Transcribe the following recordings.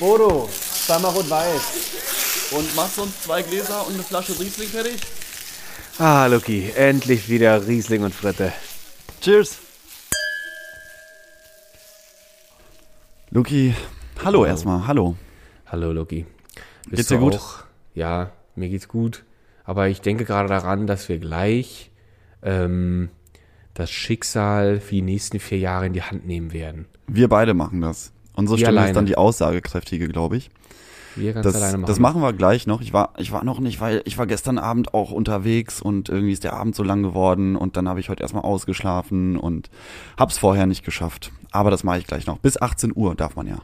Bodo, zweimal rot-weiß. Und machst du uns zwei Gläser und eine Flasche Riesling fertig? Ah, Luki, endlich wieder Riesling und Fritte. Cheers. Luki, hallo erstmal, hallo. Hallo, Luki. Bist Geht's dir gut? Auch? Ja, mir geht's gut. Aber ich denke gerade daran, dass wir gleich ähm, das Schicksal für die nächsten vier Jahre in die Hand nehmen werden. Wir beide machen das. Unsere Stimme alleine. ist dann die aussagekräftige, glaube ich. Wir ganz Das, alleine machen. das machen wir gleich noch. Ich war, ich war noch nicht, weil ich war gestern Abend auch unterwegs und irgendwie ist der Abend so lang geworden und dann habe ich heute erstmal ausgeschlafen und hab's vorher nicht geschafft. Aber das mache ich gleich noch. Bis 18 Uhr darf man ja.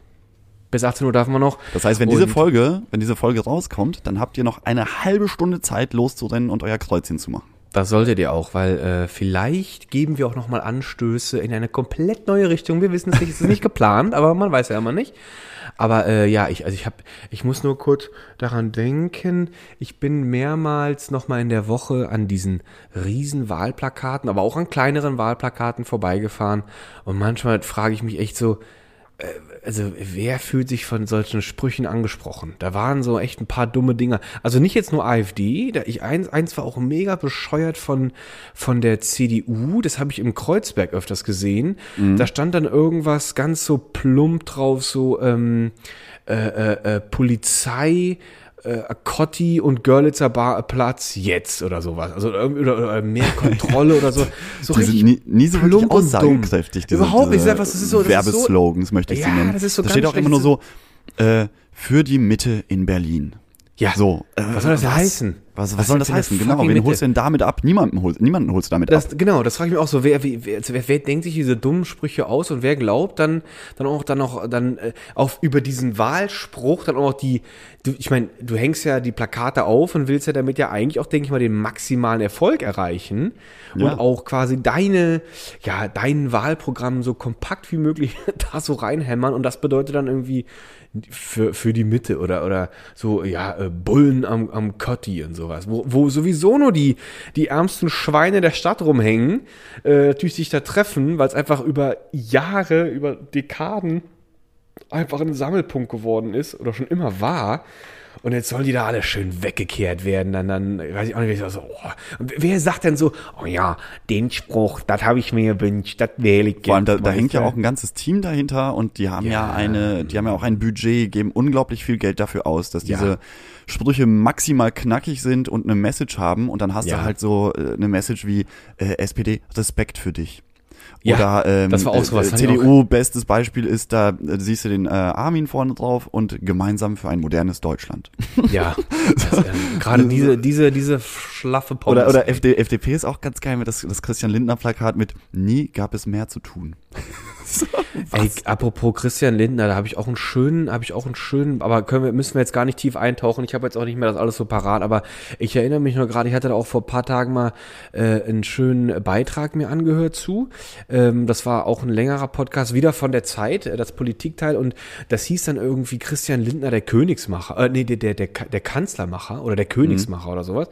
Bis 18 Uhr darf man noch. Das heißt, wenn diese Und- Folge, wenn diese Folge rauskommt, dann habt ihr noch eine halbe Stunde Zeit loszurennen und euer Kreuzchen zu machen. Das solltet ihr auch, weil äh, vielleicht geben wir auch nochmal Anstöße in eine komplett neue Richtung. Wir wissen es nicht, es ist nicht geplant, aber man weiß ja immer nicht. Aber äh, ja, ich, also ich habe, ich muss nur kurz daran denken, ich bin mehrmals nochmal in der Woche an diesen riesen Wahlplakaten, aber auch an kleineren Wahlplakaten vorbeigefahren. Und manchmal frage ich mich echt so, also wer fühlt sich von solchen Sprüchen angesprochen? Da waren so echt ein paar dumme Dinger. Also nicht jetzt nur AfD, da ich eins, eins war auch mega bescheuert von von der CDU, das habe ich im Kreuzberg öfters gesehen. Da stand dann irgendwas ganz so plump drauf, so ähm, äh, äh, äh, Polizei äh, Kotti und Görlitzer Bar, Platz jetzt oder sowas. Also irgendwie oder, oder mehr Kontrolle oder so. So Die sind nie, nie so wirklich plump und dumm. aussagekräftig. Diese, Überhaupt nicht. diese Das ist einfach- das ist so- das ist so- Werbeslogans möchte ich Ja, sie nennen. das ist so da steht auch immer nur so, äh, für die Mitte in Berlin. Ja. So. Äh, Was soll das denn heißen? Was, was, Was soll das heißen? Genau. Wen Mitte? holst du denn damit ab? Niemanden holst, niemanden holst du damit ab. Das, genau, das frage ich mich auch so, wer, wer, wer, wer denkt sich diese dummen Sprüche aus und wer glaubt dann, dann auch, dann auch, dann äh, auf über diesen Wahlspruch dann auch die, du, ich meine, du hängst ja die Plakate auf und willst ja damit ja eigentlich auch, denke ich mal, den maximalen Erfolg erreichen Ja. und auch quasi deine, ja, dein Wahlprogramm so kompakt wie möglich da so reinhämmern und das bedeutet dann irgendwie für, für die Mitte oder, oder so, ja, äh, Bullen am, am Kotti und sowas, wo, wo sowieso nur die, die ärmsten Schweine der Stadt rumhängen, äh, natürlich sich da treffen, weil es einfach über Jahre, über Dekaden einfach ein Sammelpunkt geworden ist oder schon immer war. Und jetzt sollen die da alle schön weggekehrt werden. Dann, dann weiß ich auch nicht, so, oh. Und wer sagt denn so, oh ja, den Spruch, das habe ich mir gewünscht, das wähle ich allem, da, da hängt ja auch ein ganzes Team dahinter und die haben ja, Ja. eine, die haben ja auch ein Budget, geben unglaublich viel Geld dafür aus, dass Ja. diese Sprüche maximal knackig sind und eine Message haben und dann hast Ja. du halt so äh, eine Message wie äh, SPD, Respekt für dich. Ja, Oder ähm, das war auch sowas, äh, fand ich CDU, bestes Beispiel ist, da äh, siehst du den äh, Armin vorne drauf und gemeinsam für ein modernes Deutschland. Ja, das, ähm, gerade diese, diese, diese schlaffe Pommes. Oder, oder FD, FDP ist auch ganz geil mit das, das Christian Lindner Plakat mit Nie gab es mehr zu tun. Ey, apropos Christian Lindner, da habe ich auch einen schönen, habe ich auch einen schönen, aber können wir, müssen wir jetzt gar nicht tief eintauchen. Ich habe jetzt auch nicht mehr das alles so parat, aber ich erinnere mich nur gerade, ich hatte da auch vor ein paar Tagen mal äh, einen schönen Beitrag mir angehört zu. Ähm, das war auch ein längerer Podcast, wieder von der Zeit, äh, das Politikteil, und das hieß dann irgendwie Christian Lindner, der Königsmacher, äh, nee, der, der, der, der Kanzlermacher oder der Königsmacher oder sowas.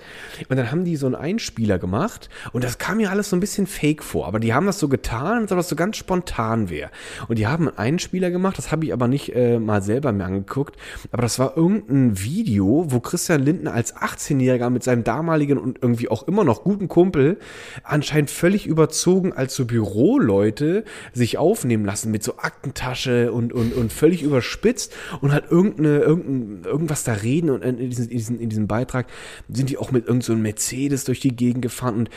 Und dann haben die so einen Einspieler gemacht und das kam mir alles so ein bisschen fake vor, aber die haben das so getan, das so ganz spontan wäre. Und die haben einen Einspieler gemacht, das habe ich aber nicht äh, mal selber mir angeguckt, aber das war irgendein Video, wo Christian Lindner als 18-Jähriger mit seinem damaligen und irgendwie auch immer noch guten Kumpel anscheinend völlig überzogen als so Büroleute sich aufnehmen lassen mit so Aktentasche und, und, und völlig überspitzt und halt irgendeine, irgendein, irgendwas da reden und in diesem, in diesem, in diesem Beitrag sind die auch mit irgendeinem so Mercedes durch die Gegend gefahren und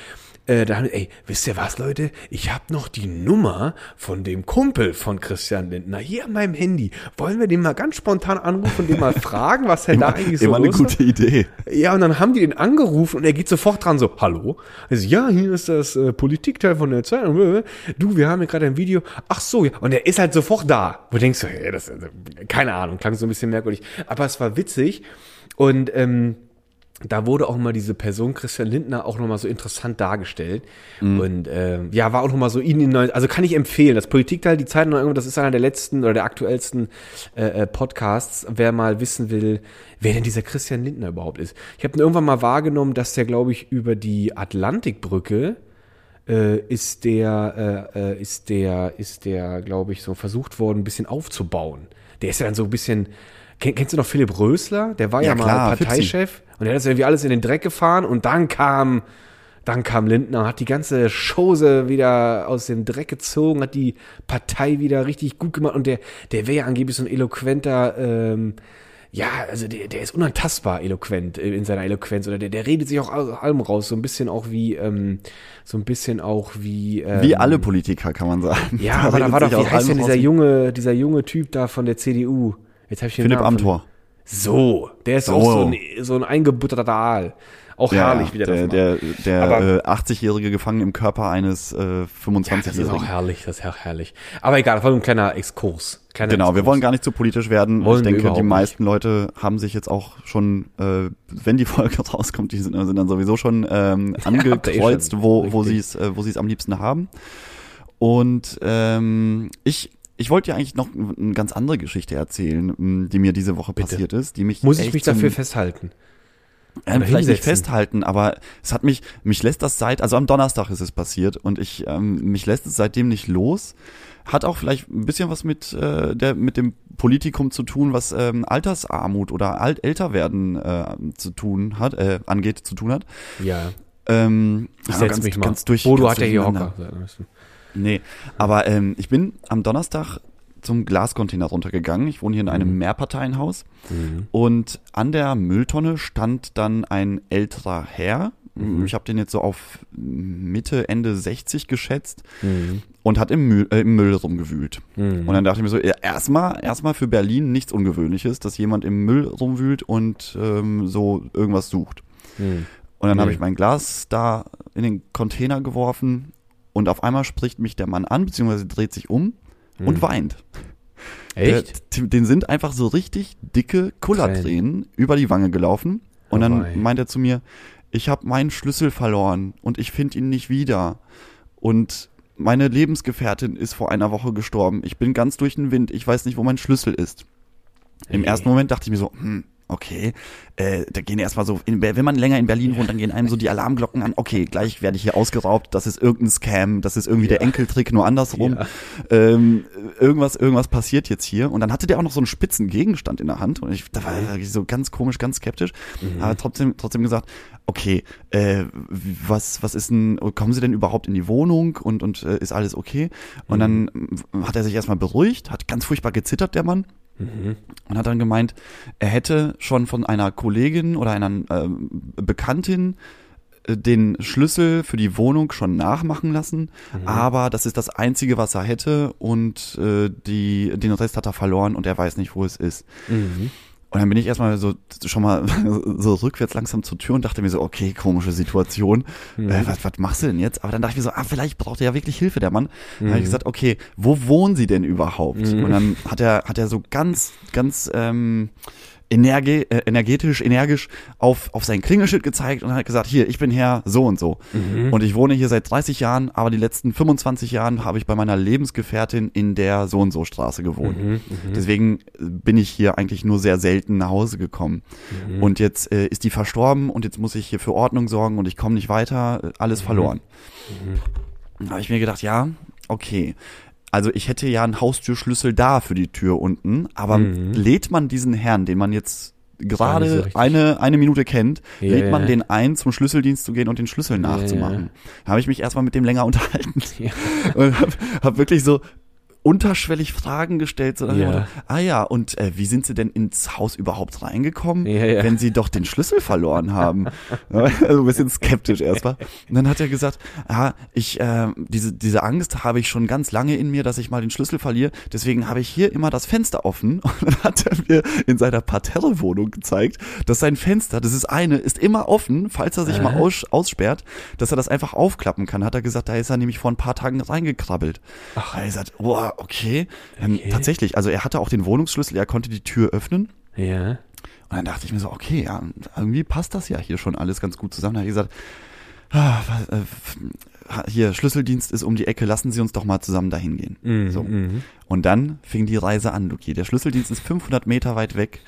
äh, da haben wir, ey, wisst ihr was, Leute? Ich habe noch die Nummer von dem Kumpel von Christian Lindner hier an meinem Handy. Wollen wir den mal ganz spontan anrufen und den mal fragen, was er da eigentlich so Immer eine hat? gute Idee. Ja, und dann haben die den angerufen und er geht sofort dran so, hallo? Also, ja, hier ist das äh, Politikteil von der Zeitung. Du, wir haben hier gerade ein Video. Ach so, ja. Und er ist halt sofort da. Wo denkst du, hey, das, also, keine Ahnung, klang so ein bisschen merkwürdig. Aber es war witzig und ähm, da wurde auch mal diese Person Christian Lindner auch nochmal so interessant dargestellt. Und ähm, ja, war auch nochmal so ihn in neu- also kann ich empfehlen. Das Politikteil, die Zeit noch das ist einer der letzten oder der aktuellsten äh, äh, Podcasts, wer mal wissen will, wer denn dieser Christian Lindner überhaupt ist. Ich habe irgendwann mal wahrgenommen, dass der, glaube ich, über die Atlantikbrücke äh, ist der, äh, äh, ist der, ist der, glaube ich, so versucht worden, ein bisschen aufzubauen. der ist ja dann so ein bisschen, kennst du noch Philipp Rösler? Der war ja, Ja, mal klar, Parteichef und der hat das irgendwie alles in den Dreck gefahren und dann kam, dann kam Lindner hat die ganze Chose wieder aus dem Dreck gezogen, hat die Partei wieder richtig gut gemacht und der, der wäre ja angeblich so ein eloquenter, ähm, ja, also der, der ist unantastbar eloquent in seiner Eloquenz oder der, der redet sich auch aus allem raus, so ein bisschen auch wie, ähm, so ein bisschen auch wie, ähm, Wie alle Politiker, kann man sagen. ja, aber da war doch, wie heißt denn dieser junge, dieser junge Typ da von der CDU? Jetzt habe ich den Philipp Namen Amthor. So, der ist So. auch so ein, so ein eingebutterter Aal. Auch herrlich, wie der, das der, macht. der, Aber- der äh, 80-jährige gefangen im Körper eines äh, Ja, das ist 25-jährigen. auch herrlich, das ist auch herrlich. Aber egal, das war ein kleiner Exkurs. Kleiner Genau, wir Exkurs. wollen gar nicht zu politisch werden. Wollen ich wir denke, die nicht. meisten Leute haben sich jetzt auch schon, äh, wenn die Folge rauskommt, die sind, sind dann sowieso schon ähm, eh angekreuzt, schon. wo, wo sie es äh, wo sie es am liebsten haben. Und ähm, ich ich wollte dir eigentlich noch eine ganz andere Geschichte erzählen, die mir diese Woche Bitte. passiert ist, die mich Muss ich mich dafür festhalten? ähm, vielleicht nicht hinsetzen. festhalten, aber es hat mich, mich lässt das seit, also am Donnerstag ist es passiert und ich, ähm, mich lässt es seitdem nicht los. Hat auch vielleicht ein bisschen was mit äh, der mit dem Politikum zu tun, was ähm, Altersarmut oder alt älter werden äh, zu tun hat, äh, angeht, zu tun hat. Ja, Ähm, ich ja, setz ganz, mich mal. Ganz durch, Bodo hat ja hier. Hocker. Nee, aber ähm, ich bin am Donnerstag zum Glascontainer runtergegangen. Ich wohne hier in einem Mehrparteienhaus. Und an der Mülltonne stand dann ein älterer Herr. Ich habe den jetzt so auf Mitte, Ende 60 geschätzt und hat im Müll, äh, im Müll rumgewühlt. Und dann dachte ich mir so, ja, erstmal, erstmal für Berlin nichts Ungewöhnliches, dass jemand im Müll rumwühlt und ähm, so irgendwas sucht. Und dann habe ich mein Glas da in den Container geworfen und auf einmal spricht mich der Mann an, beziehungsweise dreht sich um und weint. Echt? Der, den sind einfach so richtig dicke Kullertränen über die Wange gelaufen. Und Oh dann wei. meint er zu mir, ich habe meinen Schlüssel verloren und ich finde ihn nicht wieder. Und meine Lebensgefährtin ist vor einer Woche gestorben. Ich bin ganz durch den Wind. Ich weiß nicht, wo mein Schlüssel ist. Im Hey. ersten Moment dachte ich mir so, hm, okay, äh, da gehen erstmal so, in, wenn man länger in Berlin wohnt, dann gehen einem so die Alarmglocken an, okay, gleich werde ich hier ausgeraubt, das ist irgendein Scam, das ist irgendwie der Enkeltrick, nur andersrum. Ja. Ähm, irgendwas, irgendwas passiert jetzt hier. Und dann hatte der auch noch so einen spitzen Gegenstand in der Hand. Und ich, da war er wirklich so ganz komisch, ganz skeptisch, aber trotzdem, trotzdem gesagt, okay, äh, was, was ist denn, kommen Sie denn überhaupt in die Wohnung? Und, und äh, ist alles okay? Und dann mm, hat er sich erstmal beruhigt, hat ganz furchtbar gezittert, der Mann und hat dann gemeint, er hätte schon von einer Kollegin oder einer ähm, Bekanntin äh, den Schlüssel für die Wohnung schon nachmachen lassen, aber das ist das Einzige, was er hätte und äh, die, den Rest hat er verloren und er weiß nicht, wo es ist. Mhm. Und dann bin ich erstmal so schon mal so rückwärts langsam zur Tür und dachte mir so, okay, komische Situation. Äh, was, was machst du denn jetzt? Aber dann dachte ich mir so, ah, vielleicht braucht er ja wirklich Hilfe, der Mann. Dann habe ich gesagt, okay, wo wohnen Sie denn überhaupt? Und dann hat er, hat er so ganz, ganz ähm, energe, äh, energetisch, energisch auf, auf sein Klingelschild gezeigt und hat gesagt, hier, ich bin Herr so und so. Und ich wohne hier seit 30 Jahren, aber die letzten 25 Jahren habe ich bei meiner Lebensgefährtin in der so und so Straße gewohnt. Deswegen äh, bin ich hier eigentlich nur sehr selten nach Hause gekommen. Und jetzt äh, ist die verstorben und jetzt muss ich hier für Ordnung sorgen und ich komme nicht weiter, äh, alles verloren. Da habe ich mir gedacht, ja, okay. Also ich hätte ja einen Haustürschlüssel da für die Tür unten, aber lädt man diesen Herrn, den man jetzt so gerade richtig. eine, eine Minute kennt, Ja, lädt man den ein, zum Schlüsseldienst zu gehen und den Schlüssel nachzumachen. Da habe ich mich erstmal mit dem länger unterhalten Ja. und habe hab wirklich so unterschwellig Fragen gestellt. So Ja. Motto, ah ja, und äh, wie sind Sie denn ins Haus überhaupt reingekommen, Ja, ja. wenn Sie doch den Schlüssel verloren haben? also ein bisschen skeptisch erstmal. Und dann hat er gesagt, ah, ich, äh, diese, diese Angst habe ich schon ganz lange in mir, dass ich mal den Schlüssel verliere. Deswegen habe ich hier immer das Fenster offen. Und dann hat er mir in seiner Parterre-Wohnung gezeigt, dass sein Fenster, das ist eine, ist immer offen, falls er sich mal aus, aussperrt, dass er das einfach aufklappen kann. Hat er gesagt, da ist er nämlich vor ein paar Tagen reingekrabbelt. Ach, er hat gesagt, wow, okay. Dann Okay. Tatsächlich, also er hatte auch den Wohnungsschlüssel, er konnte die Tür öffnen. Ja. Und dann dachte ich mir so, okay, ja, irgendwie passt das ja hier schon alles ganz gut zusammen. Da habe ich gesagt, ah, äh, hier, Schlüsseldienst ist um die Ecke, lassen Sie uns doch mal zusammen dahin gehen. Mhm, So. mhm. Und dann fing die Reise an, Luki. Der Schlüsseldienst ist 500 Meter weit weg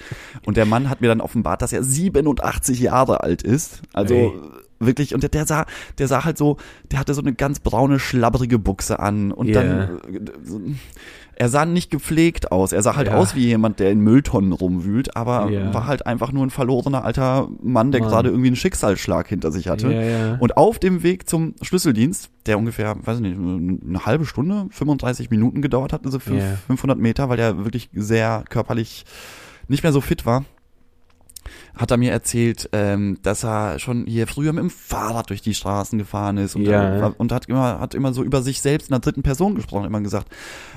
und der Mann hat mir dann offenbart, dass er 87 Jahre alt ist. Also Ey. Wirklich, und der, der sah, der sah halt so, der hatte so eine ganz braune, schlabbrige Buchse an und Ja. dann, äh, er sah nicht gepflegt aus. Er sah halt Ja. aus wie jemand, der in Mülltonnen rumwühlt, aber Ja. war halt einfach nur ein verlorener alter Mann, der Mann. gerade irgendwie einen Schicksalsschlag hinter sich hatte. Ja. Und auf dem Weg zum Schlüsseldienst, der ungefähr, weiß ich nicht, eine halbe Stunde, 35 Minuten gedauert hat, also fünf, Ja. 500 Meter, weil er wirklich sehr körperlich nicht mehr so fit war, hat er mir erzählt, ähm, dass er schon hier früher mit dem Fahrrad durch die Straßen gefahren ist und, Ja. äh, und hat immer hat immer so über sich selbst in der dritten Person gesprochen, immer gesagt,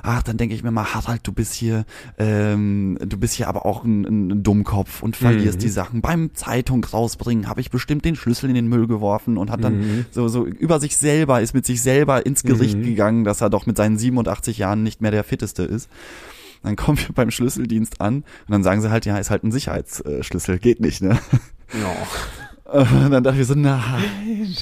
ach, dann denke ich mir mal, Harald, du bist hier, ähm, du bist hier aber auch ein, ein Dummkopf und verlierst Mhm. die Sachen. Beim Zeitung rausbringen habe ich bestimmt den Schlüssel in den Müll geworfen und hat dann Mhm. so so über sich selber ist mit sich selber ins Gericht Mhm. gegangen, dass er doch mit seinen 87 Jahren nicht mehr der fitteste ist. Dann kommen wir beim Schlüsseldienst an und dann sagen sie halt, ja, ist halt ein Sicherheitsschlüssel, geht nicht, ne? Ja. Und dann dachte ich so, nein.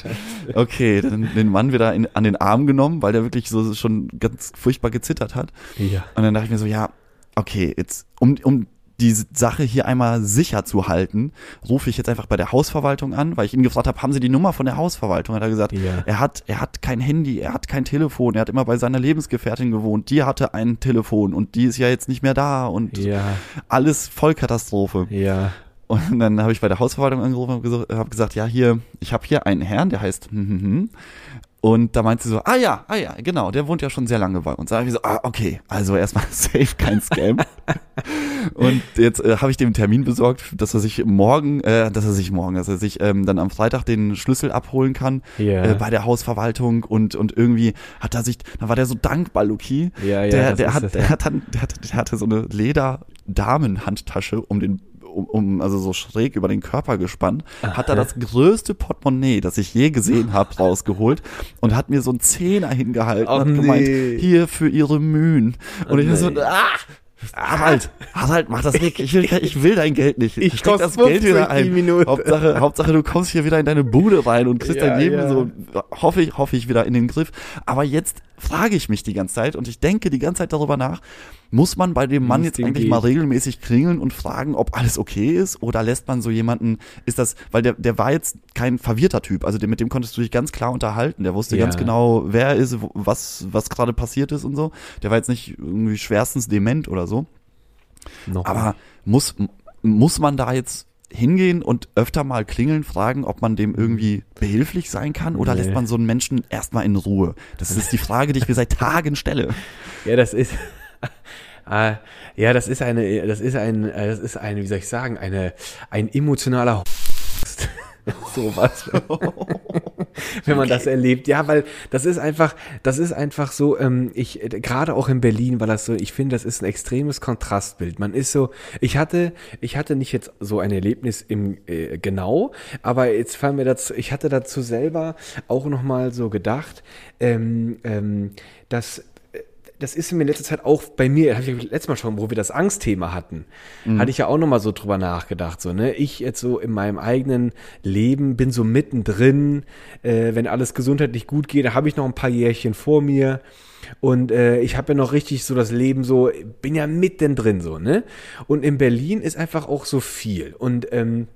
Okay, dann den Mann wieder in, an den Arm genommen, weil der wirklich so schon ganz furchtbar gezittert hat. Ja. Und dann dachte ich mir so, ja, okay, jetzt, um, um die Sache hier einmal sicher zu halten, rufe ich jetzt einfach bei der Hausverwaltung an, weil ich ihn gefragt habe, haben Sie die Nummer von der Hausverwaltung? Hat er gesagt, Ja. er hat, er hat kein Handy, er hat kein Telefon, er hat immer bei seiner Lebensgefährtin gewohnt, die hatte ein Telefon und die ist ja jetzt nicht mehr da und Ja. alles Vollkatastrophe. Ja. Und dann habe ich bei der Hausverwaltung angerufen und gesagt, hab gesagt, ja, hier, ich habe hier einen Herrn, der heißt hm, hm, hm. Und da meinte sie so, ah ja, ah ja, genau, der wohnt ja schon sehr lange bei uns. Da habe ich so, ah, okay, also erstmal safe, kein Scam. und jetzt äh, habe ich dem Termin besorgt, dass er sich morgen, äh, dass er sich morgen, dass er sich ähm, dann am Freitag den Schlüssel abholen kann Ja. äh, bei der Hausverwaltung und und irgendwie hat er sich, dann war der so dankbar, Luki. Ja, ja, der, der hat, das, der ja. hat dann, der, hat, der hatte so eine Leder-Damenhandtasche um den um, um also so schräg über den Körper gespannt, hat da das größte Portemonnaie, das ich je gesehen habe, rausgeholt und hat mir so einen Zehner hingehalten Ach, und hat gemeint, nee. hier für ihre Mühen. Und ich war so, nee. ah, Harald, Harald, mach das weg. Ich will, ich will dein Geld nicht. Ich steck das Geld 50 wieder ein. Minute. Hauptsache, Hauptsache, du kommst hier wieder in deine Bude rein und kriegst Ja, dein Leben ja. so, hoffe ich, hoffe ich wieder in den Griff. Aber jetzt frage ich mich die ganze Zeit und ich denke die ganze Zeit darüber nach, muss man bei dem Mann jetzt eigentlich geht. mal regelmäßig klingeln und fragen, ob alles okay ist oder lässt man so jemanden, ist das, weil der, der war jetzt kein verwirrter Typ, also mit dem konntest du dich ganz klar unterhalten, der wusste Ja. ganz genau, wer er ist, was, was gerade passiert ist und so. Der war jetzt nicht irgendwie schwerstens dement oder so. Noch Aber muss, muss man da jetzt hingehen und öfter mal klingeln, fragen, ob man dem irgendwie behilflich sein kann oder Nee. lässt man so einen Menschen erstmal in Ruhe? Das ist die Frage, die ich mir seit Tagen stelle. Ja, das ist. Ah, ja, das ist eine, das ist ein, äh, das ist eine, wie soll ich sagen, eine, ein emotionaler sowas. Wenn man das erlebt. Ja, weil das ist einfach, das ist einfach so, ähm, ich, äh, gerade auch in Berlin war das so, ich finde, das ist ein extremes Kontrastbild. Man ist so, ich hatte, ich hatte nicht jetzt so ein Erlebnis im, äh, genau, aber jetzt fallen mir dazu, ich hatte dazu selber auch nochmal so gedacht, ähm, ähm, dass das ist mir in letzter Zeit auch bei mir, habe ich letztes Mal schon, wo wir das Angstthema hatten, hatte ich ja auch nochmal so drüber nachgedacht. So, ne? Ich jetzt so in meinem eigenen Leben bin so mittendrin, äh, wenn alles gesundheitlich gut geht, da habe ich noch ein paar Jährchen vor mir. Und äh, ich habe ja noch richtig so das Leben so, bin ja mittendrin so, ne? Und in Berlin ist einfach auch so viel. Und ähm,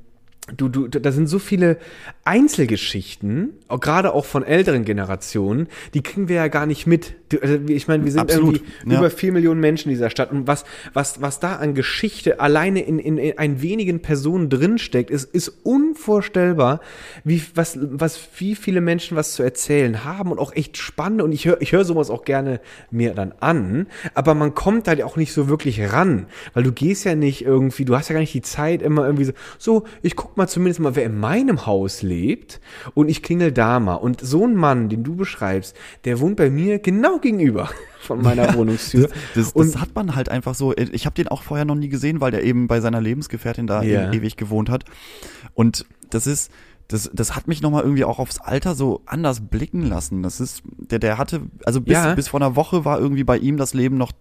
Du, du, da sind so viele Einzelgeschichten, auch gerade auch von älteren Generationen, die kriegen wir ja gar nicht mit. Also ich meine, wir sind Absolut, irgendwie ja. über vier Millionen Menschen in dieser Stadt und was, was, was da an Geschichte alleine in, in, in ein wenigen Personen drinsteckt, ist, ist unvorstellbar, wie, was, was, wie viele Menschen was zu erzählen haben und auch echt spannend und ich höre, ich höre sowas auch gerne mir dann an, aber man kommt halt auch nicht so wirklich ran, weil du gehst ja nicht irgendwie, du hast ja gar nicht die Zeit immer irgendwie so, so, ich guck mal zumindest mal, wer in meinem Haus lebt und ich klingel da mal und so ein Mann, den du beschreibst, der wohnt bei mir genau gegenüber von meiner Wohnungstür. Das, und das hat man halt einfach so. Ich habe den auch vorher noch nie gesehen, weil der eben bei seiner Lebensgefährtin da Ja. eben ewig gewohnt hat. Und das ist, das, das hat mich nochmal irgendwie auch aufs Alter so anders blicken lassen. Das ist, der, der hatte, also bis, Ja. bis vor einer Woche war irgendwie bei ihm das Leben noch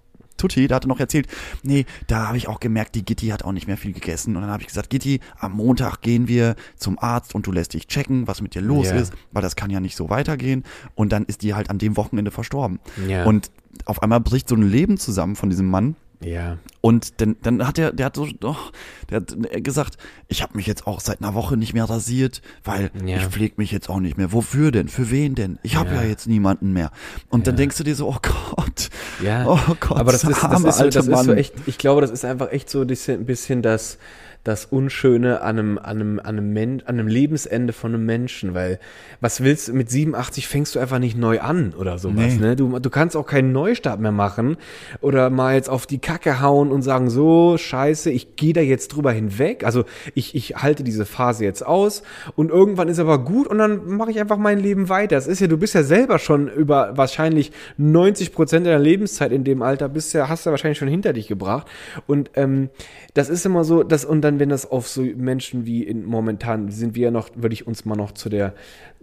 Tutti, der hatte noch erzählt, nee, da habe ich auch gemerkt, die Gitti hat auch nicht mehr viel gegessen. Und dann habe ich gesagt, Gitti, am Montag gehen wir zum Arzt und du lässt dich checken, was mit dir los Ja. ist, weil das kann ja nicht so weitergehen. Und dann ist die halt an dem Wochenende verstorben. Ja. Und auf einmal bricht so ein Leben zusammen von diesem Mann, Ja. Und dann, dann hat er, der hat so, doch, der hat gesagt, ich habe mich jetzt auch seit einer Woche nicht mehr rasiert, weil Ja. ich pflege mich jetzt auch nicht mehr. Wofür denn? Für wen denn? Ich habe Ja. ja. jetzt niemanden mehr. Und dann Ja. denkst du dir so, oh Gott, Ja, oh Gott, aber das ist, das, ist, so, das ist so echt, ich glaube, das ist einfach echt so ein bisschen das, das Unschöne an einem, an einem, an einem, Men an einem Lebensende von einem Menschen, weil was willst du, mit 87 fängst du einfach nicht neu an oder sowas, Nee. ne? Du, du kannst auch keinen Neustart mehr machen oder mal jetzt auf die Kacke hauen und sagen, so, scheiße, ich gehe da jetzt drüber hinweg, also ich, ich halte diese Phase jetzt aus und irgendwann ist aber gut und dann mache ich einfach mein Leben weiter. Das ist ja, du bist ja selber schon über wahrscheinlich 90 Prozent deiner Lebenszeit in dem Alter bist ja, hast du ja wahrscheinlich schon hinter dich gebracht und ähm, das ist immer so, dass und dann wenn das auf so Menschen wie in momentan sind wir ja noch, würde ich uns mal noch zu der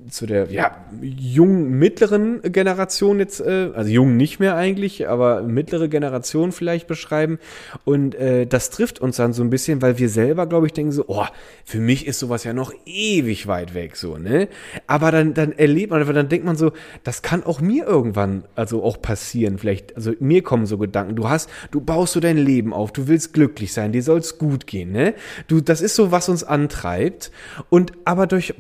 zu der ja jungen mittleren Generation jetzt, äh, also jung nicht mehr eigentlich, aber mittlere Generation vielleicht beschreiben und äh, das trifft uns dann so ein bisschen, weil wir selber, glaube ich, denken so, oh, für mich ist sowas ja noch ewig weit weg so, ne? Aber dann dann erlebt man, dann denkt man so, das kann auch mir irgendwann also auch passieren, vielleicht, also mir kommen so Gedanken, du hast, du baust so dein Leben auf, du willst glücklich sein, dir soll's gut gehen, ne? Du, das ist so, was uns antreibt. Und aber durch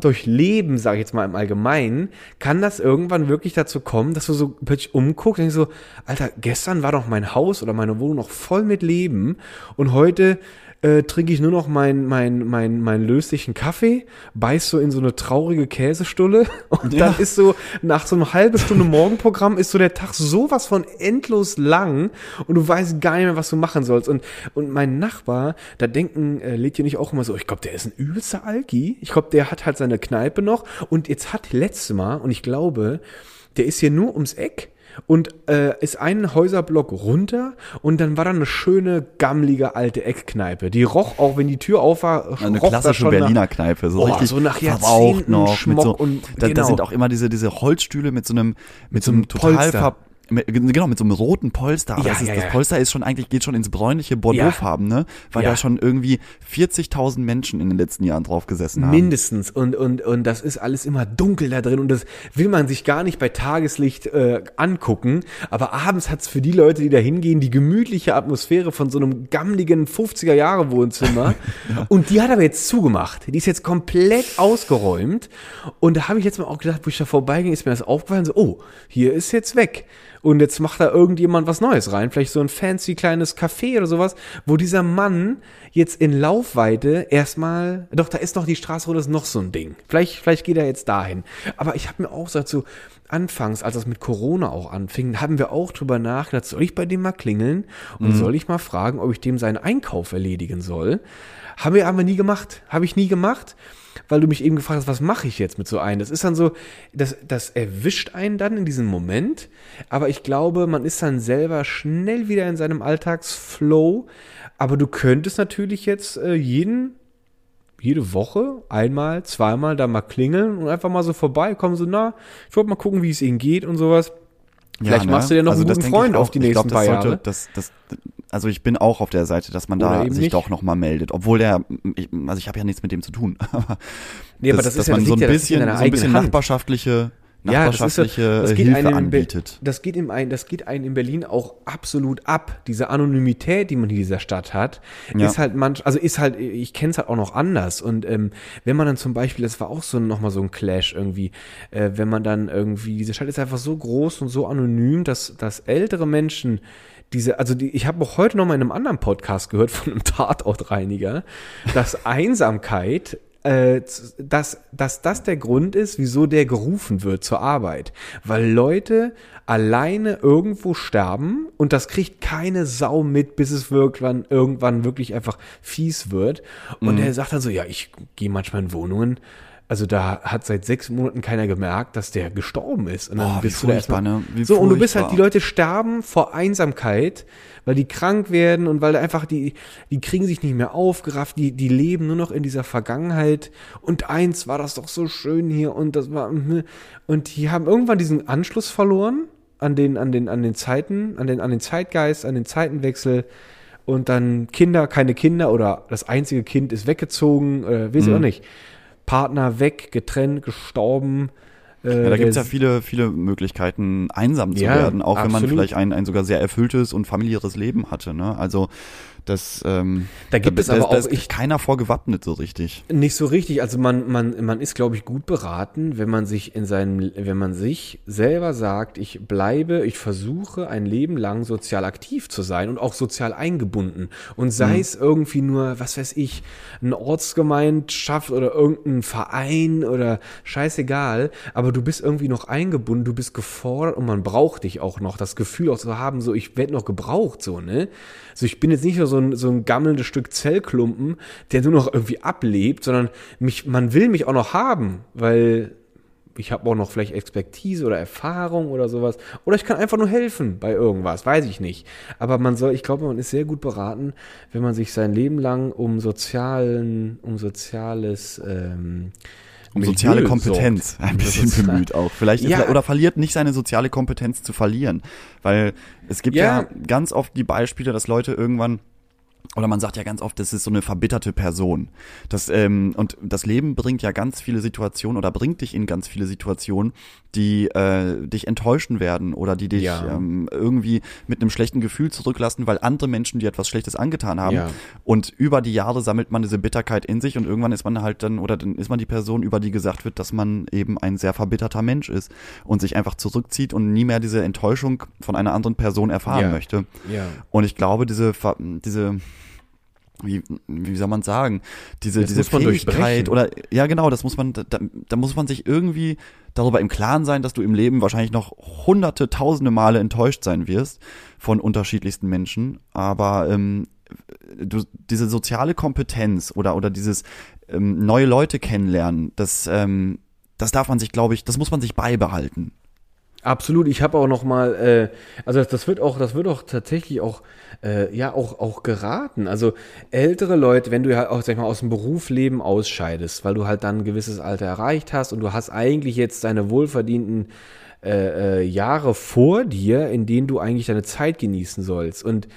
durch Leben, sage ich jetzt mal im Allgemeinen, kann das irgendwann wirklich dazu kommen, dass du so plötzlich umguckst und denkst so, Alter, gestern war doch mein Haus oder meine Wohnung noch voll mit Leben und heute äh, trinke ich nur noch meinen mein, mein, mein löslichen Kaffee, beiß so in so eine traurige Käsestulle und Ja. dann ist so, nach so einer halben Stunde Morgenprogramm ist so der Tag sowas von endlos lang und du weißt gar nicht mehr, was du machen sollst. Und, und mein Nachbar, da denken äh, Lädchen nicht auch immer so, ich glaube, der ist ein übelster Alki. Ich glaube, der hat halt seine Kneipe noch und jetzt hat letzte Mal, und ich glaube, der ist hier nur ums Eck und äh, ist einen Häuserblock runter und dann war da eine schöne, gammlige alte Eckkneipe. Die roch auch, wenn die Tür auf war, Eine roch da klassische schon nach- Berliner Kneipe, so Oh, richtig so nach Jahrzehnten noch. Mit Schmock so, und- da, da genau. sind auch immer diese, diese Holzstühle mit so einem, mit so so einem total ver, mit, genau, mit so einem roten Polster. Aber Ja, das, ist, ja, das. Polster ist schon eigentlich, geht schon ins bräunliche Bordeauxfarben, ne? Weil da schon irgendwie 40.000 Menschen in den letzten Jahren drauf gesessen haben. Mindestens. Und, und, und das ist alles immer dunkel da drin und das will man sich gar nicht bei Tageslicht äh, angucken. Aber abends hat's für die Leute, die da hingehen, die gemütliche Atmosphäre von so einem gammligen 50er-Jahre-Wohnzimmer. Und die hat aber jetzt zugemacht. Die ist jetzt komplett ausgeräumt. Und da habe ich jetzt mal auch gedacht, wo ich da vorbeiging, ist mir das aufgefallen, so, oh, hier ist jetzt weg. Und jetzt macht da irgendjemand was Neues rein, vielleicht so ein fancy kleines Café oder sowas, wo dieser Mann jetzt in Laufweite erstmal, doch, da ist noch die Straße runter, ist noch so ein Ding. Vielleicht, vielleicht geht er jetzt dahin. Aber ich habe mir auch gesagt, so anfangs, als das mit Corona auch anfing, haben wir auch drüber nachgedacht, soll ich bei dem mal klingeln und soll ich mal fragen, ob ich dem seinen Einkauf erledigen soll? Haben wir aber nie gemacht. Habe ich nie gemacht weil du mich eben gefragt hast, was mache ich jetzt mit so einem? Das ist dann so, das, das erwischt einen dann in diesem Moment, aber ich glaube, man ist dann selber schnell wieder in seinem Alltagsflow, aber du könntest natürlich jetzt äh, jeden, jede Woche einmal, zweimal da mal klingeln und einfach mal so vorbeikommen, so, na, ich wollte mal gucken, wie es ihnen geht und sowas. Vielleicht machst du dir noch einen ne? Also das guten Freund auf die nächsten glaub, paar sollte- Jahre. Das, das, also ich bin auch auf der Seite, dass man Oder da sich nicht. doch noch mal meldet, obwohl der, ich, also ich habe ja nichts mit dem zu tun, aber, Nee, aber das ist dass ja- man das so ein ja- das bisschen, deiner so ein bisschen Hand. nachbarschaftliche, Ja, das ist nachbarschaftliche das geht Hilfe einem anbietet. Das geht, im ein, das geht einem in Berlin auch absolut ab. Diese Anonymität, die man in dieser Stadt hat, Ja. ist halt manch, also ist halt, ich kenne es halt auch noch anders. Und ähm, wenn man dann zum Beispiel, das war auch so nochmal so ein Clash irgendwie, äh, wenn man dann irgendwie, diese Stadt ist einfach so groß und so anonym, dass, dass ältere Menschen diese, also die, ich habe auch heute noch mal in einem anderen Podcast gehört von einem Tatortreiniger, dass Einsamkeit äh, dass, dass das der Grund ist, wieso der gerufen wird zur Arbeit. Weil Leute alleine irgendwo sterben und das kriegt keine Sau mit, bis es irgendwann, irgendwann wirklich einfach fies wird. Und er sagt dann so, ja, ich gehe manchmal in Wohnungen, also da hat seit sechs Monaten keiner gemerkt, dass der gestorben ist. Und dann wie bist du da erstmal, ne? Wie so, und du bist halt, die Leute sterben vor Einsamkeit, weil die krank werden und weil da einfach die, die kriegen sich nicht mehr aufgerafft, die, die leben nur noch in dieser Vergangenheit. Und eins war das doch so schön hier und das war, mhm. und die haben irgendwann diesen Anschluss verloren an den, an den, an den Zeiten, an den, an den Zeitgeist, an den Zeitenwechsel. Und dann Kinder, keine Kinder oder das einzige Kind ist weggezogen, äh, weiß ich auch nicht. Partner weg, getrennt, gestorben, Äh, Ja, da gibt's der- ja viele, viele Möglichkeiten, einsam zu Ja, werden, auch wenn man absolut. vielleicht ein, ein sogar sehr erfülltes und familiäres Leben hatte. Ne? Also das, ähm, Da gibt es da, aber da auch- ist ich- keiner vorgewappnet so richtig. Nicht so richtig. Also man, man, man ist, glaube ich, gut beraten, wenn man sich in seinem, wenn man sich selber sagt, ich bleibe, ich versuche ein Leben lang sozial aktiv zu sein und auch sozial eingebunden. Und sei es irgendwie nur, was weiß ich, eine Ortsgemeinschaft oder irgendein Verein oder scheißegal, aber du bist irgendwie noch eingebunden, du bist gefordert und man braucht dich auch noch. Das Gefühl auch zu haben, so ich werde noch gebraucht, so, ne? So, ich bin jetzt nicht nur so ein, so ein gammelndes Stück Zellklumpen, der nur noch irgendwie ablebt, sondern mich, man will mich auch noch haben, weil ich habe auch noch vielleicht Expertise oder Erfahrung oder sowas. Oder ich kann einfach nur helfen bei irgendwas, weiß ich nicht. Aber man soll, ich glaube, man ist sehr gut beraten, wenn man sich sein Leben lang um sozialen, um soziales, ähm, Um Milieu soziale sorgt. Kompetenz ein Um bisschen bemüht auch. Vielleicht ist, Ja. oder verliert nicht seine soziale Kompetenz zu verlieren. Weil es gibt ja, Ja. ganz oft die Beispiele, dass Leute irgendwann oder man sagt ja ganz oft, das ist so eine verbitterte Person. Das, ähm, und das Leben bringt ja ganz viele Situationen oder bringt dich in ganz viele Situationen, die äh, dich enttäuschen werden oder die dich Ja. ähm, irgendwie mit einem schlechten Gefühl zurücklassen, weil andere Menschen dir etwas Schlechtes angetan haben. Ja. Und über die Jahre sammelt man diese Bitterkeit in sich und irgendwann ist man halt dann, oder dann ist man die Person, über die gesagt wird, dass man eben ein sehr verbitterter Mensch ist und sich einfach zurückzieht und nie mehr diese Enttäuschung von einer anderen Person erfahren Ja. möchte. Und ich glaube, diese, diese, wie, wie soll man sagen, diese, Das diese Fähigkeit oder, ja genau, das muss man, da, da muss man sich irgendwie darüber im Klaren sein, dass du im Leben wahrscheinlich noch hunderte, tausende Male enttäuscht sein wirst von unterschiedlichsten Menschen, aber ähm, du, diese soziale Kompetenz oder, oder dieses ähm, neue Leute kennenlernen, das, ähm, das darf man sich, glaube ich, das muss man sich beibehalten. Absolut, ich habe auch noch mal, äh, also das, das wird auch, das wird auch tatsächlich auch, äh, ja auch auch geraten. Also ältere Leute, wenn du ja auch sag ich mal aus dem Berufsleben ausscheidest, weil du halt dann ein gewisses Alter erreicht hast und du hast eigentlich jetzt deine wohlverdienten äh, äh, Jahre vor dir, in denen du eigentlich deine Zeit genießen sollst und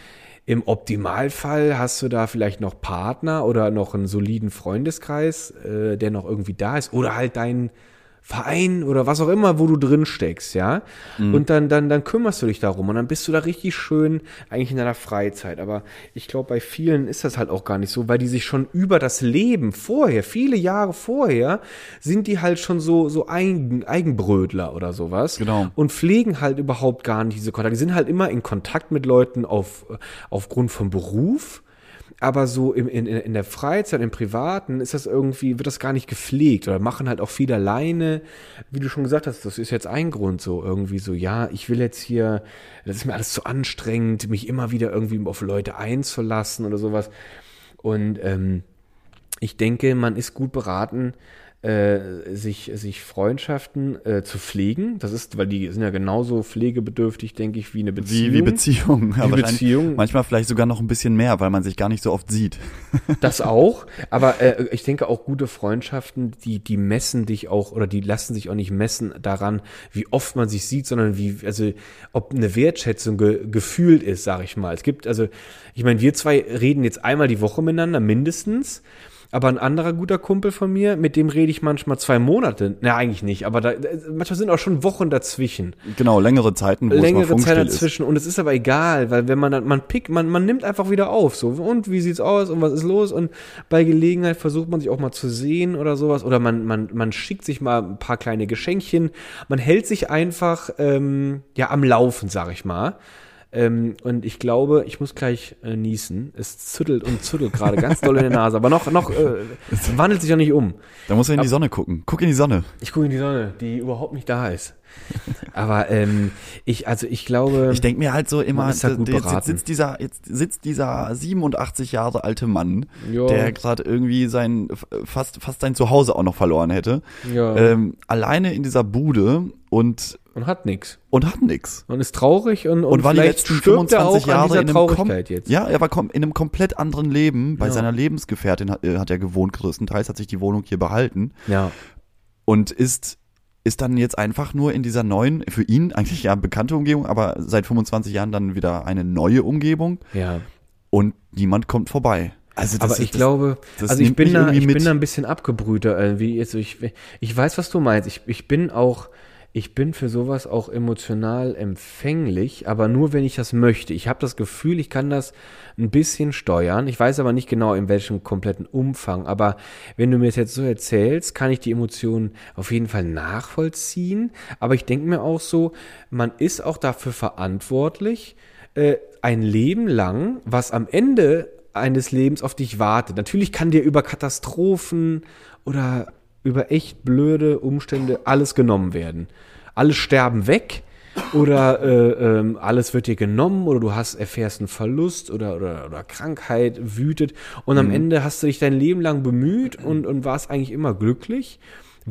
im Optimalfall hast du da vielleicht noch Partner oder noch einen soliden Freundeskreis, äh, der noch irgendwie da ist oder halt deinen Verein oder was auch immer, wo du drin steckst, ja. Und dann, dann, dann kümmerst du dich darum und dann bist du da richtig schön eigentlich in deiner Freizeit. Aber ich glaube, bei vielen ist das halt auch gar nicht so, weil die sich schon über das Leben vorher, viele Jahre vorher, sind die halt schon so, so Eigen, Eigenbrötler oder sowas. Genau. Und pflegen halt überhaupt gar nicht diese Kontakte. Die sind halt immer in Kontakt mit Leuten auf, aufgrund vom Beruf. Aber so im, in, in der Freizeit, im Privaten ist das irgendwie, wird das gar nicht gepflegt oder machen halt auch viel alleine. Wie du schon gesagt hast, das ist jetzt ein Grund so irgendwie so, ja, ich will jetzt hier, das ist mir alles zu anstrengend, mich immer wieder irgendwie auf Leute einzulassen oder sowas. Und ähm, ich denke, man ist gut beraten, äh, sich, sich Freundschaften äh, zu pflegen. Das ist, weil die sind ja genauso pflegebedürftig, denke ich, wie eine Beziehung. Wie, wie Beziehung. Ja, wahrscheinlich Beziehung. Manchmal vielleicht sogar noch ein bisschen mehr, weil man sich gar nicht so oft sieht. Das auch, aber äh, ich denke auch gute Freundschaften, die die messen dich auch oder die lassen sich auch nicht messen daran, wie oft man sich sieht, sondern wie also ob eine Wertschätzung ge gefühlt ist, sage ich mal. Es gibt also, ich meine, wir zwei reden jetzt einmal die Woche miteinander mindestens. Aber ein anderer guter Kumpel von mir, mit dem rede ich manchmal zwei Monate. Na, eigentlich nicht, aber da, manchmal sind auch schon Wochen dazwischen. Genau, längere Zeiten, wo es mal längere Zeit funkstill ist. dazwischen. Und es ist aber egal, weil wenn man dann, man pickt, man, man nimmt einfach wieder auf, so, und wie sieht's aus? Und was ist los? Und bei Gelegenheit versucht man sich auch mal zu sehen oder sowas. Oder man, man, man schickt sich mal ein paar kleine Geschenkchen, man hält sich einfach, ähm, ja, am Laufen, sag ich mal. Ähm, und ich glaube, ich muss gleich äh, niesen. Es züttelt und züttelt gerade ganz doll in der Nase, aber noch, noch, äh, es wandelt sich ja nicht um. Da muss er in die Sonne gucken. Guck in die Sonne. Ich gucke in die Sonne, die überhaupt nicht da ist. Aber ähm, ich, also ich glaube. Ich denke mir halt so immer, gut jetzt, sitzt dieser, jetzt sitzt dieser 87 Jahre alte Mann, Ja. der gerade irgendwie sein fast fast sein Zuhause auch noch verloren hätte, ähm, alleine in dieser Bude und und hat nix. und hat nix. Und ist traurig und, und, Und war die letzten stirbt er 25 auch Jahre in einem kom Traurigkeit jetzt. Ja, er war in einem komplett anderen Leben. Bei Ja. seiner Lebensgefährtin hat, äh, hat er gewohnt, größtenteils hat sich die Wohnung hier behalten ja. und ist ist dann jetzt einfach nur in dieser neuen, für ihn eigentlich ja bekannte Umgebung, aber seit 25 Jahren dann wieder eine neue Umgebung Ja. und niemand kommt vorbei. Also das aber ist- ich das- glaube, das also ich bin da, ich mit. bin da ein bisschen abgebrühter irgendwie. Also ich, ich weiß, was du meinst. Ich, ich bin auch, ich bin für sowas auch emotional empfänglich, aber nur wenn ich das möchte. Ich habe das Gefühl, ich kann das ein bisschen steuern. Ich weiß aber nicht genau in welchem kompletten Umfang. Aber wenn du mir das jetzt so erzählst, kann ich die Emotionen auf jeden Fall nachvollziehen. Aber ich denke mir auch so, man ist auch dafür verantwortlich, äh, ein Leben lang, was am Ende eines Lebens auf dich wartet. Natürlich kann dir über Katastrophen oder über echt blöde Umstände alles genommen werden. Alles sterben weg oder äh, ähm, alles wird dir genommen oder du hast erfährst einen Verlust oder, oder, oder Krankheit wütet und am Ende hast du dich dein Leben lang bemüht und, und warst eigentlich immer glücklich.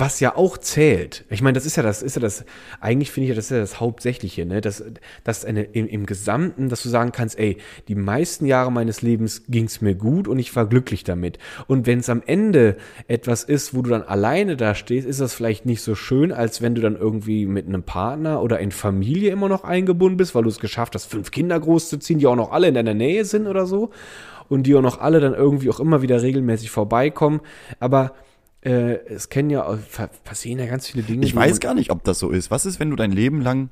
Was ja auch zählt. Ich meine, das ist ja das, ist ja das, eigentlich finde ich ja, das ist ja das Hauptsächliche, ne? Dass, dass eine, im, im Gesamten, dass du sagen kannst, ey, die meisten Jahre meines Lebens ging es mir gut und ich war glücklich damit. Und wenn es am Ende etwas ist, wo du dann alleine da stehst, ist das vielleicht nicht so schön, als wenn du dann irgendwie mit einem Partner oder in Familie immer noch eingebunden bist, weil du es geschafft hast, fünf Kinder großzuziehen, die auch noch alle in deiner Nähe sind oder so. Und die auch noch alle dann irgendwie auch immer wieder regelmäßig vorbeikommen. Aber äh, es kennen ja, passieren ja ganz viele Dinge. Ich weiß gar nicht, ob das so ist. Was ist, wenn du dein Leben lang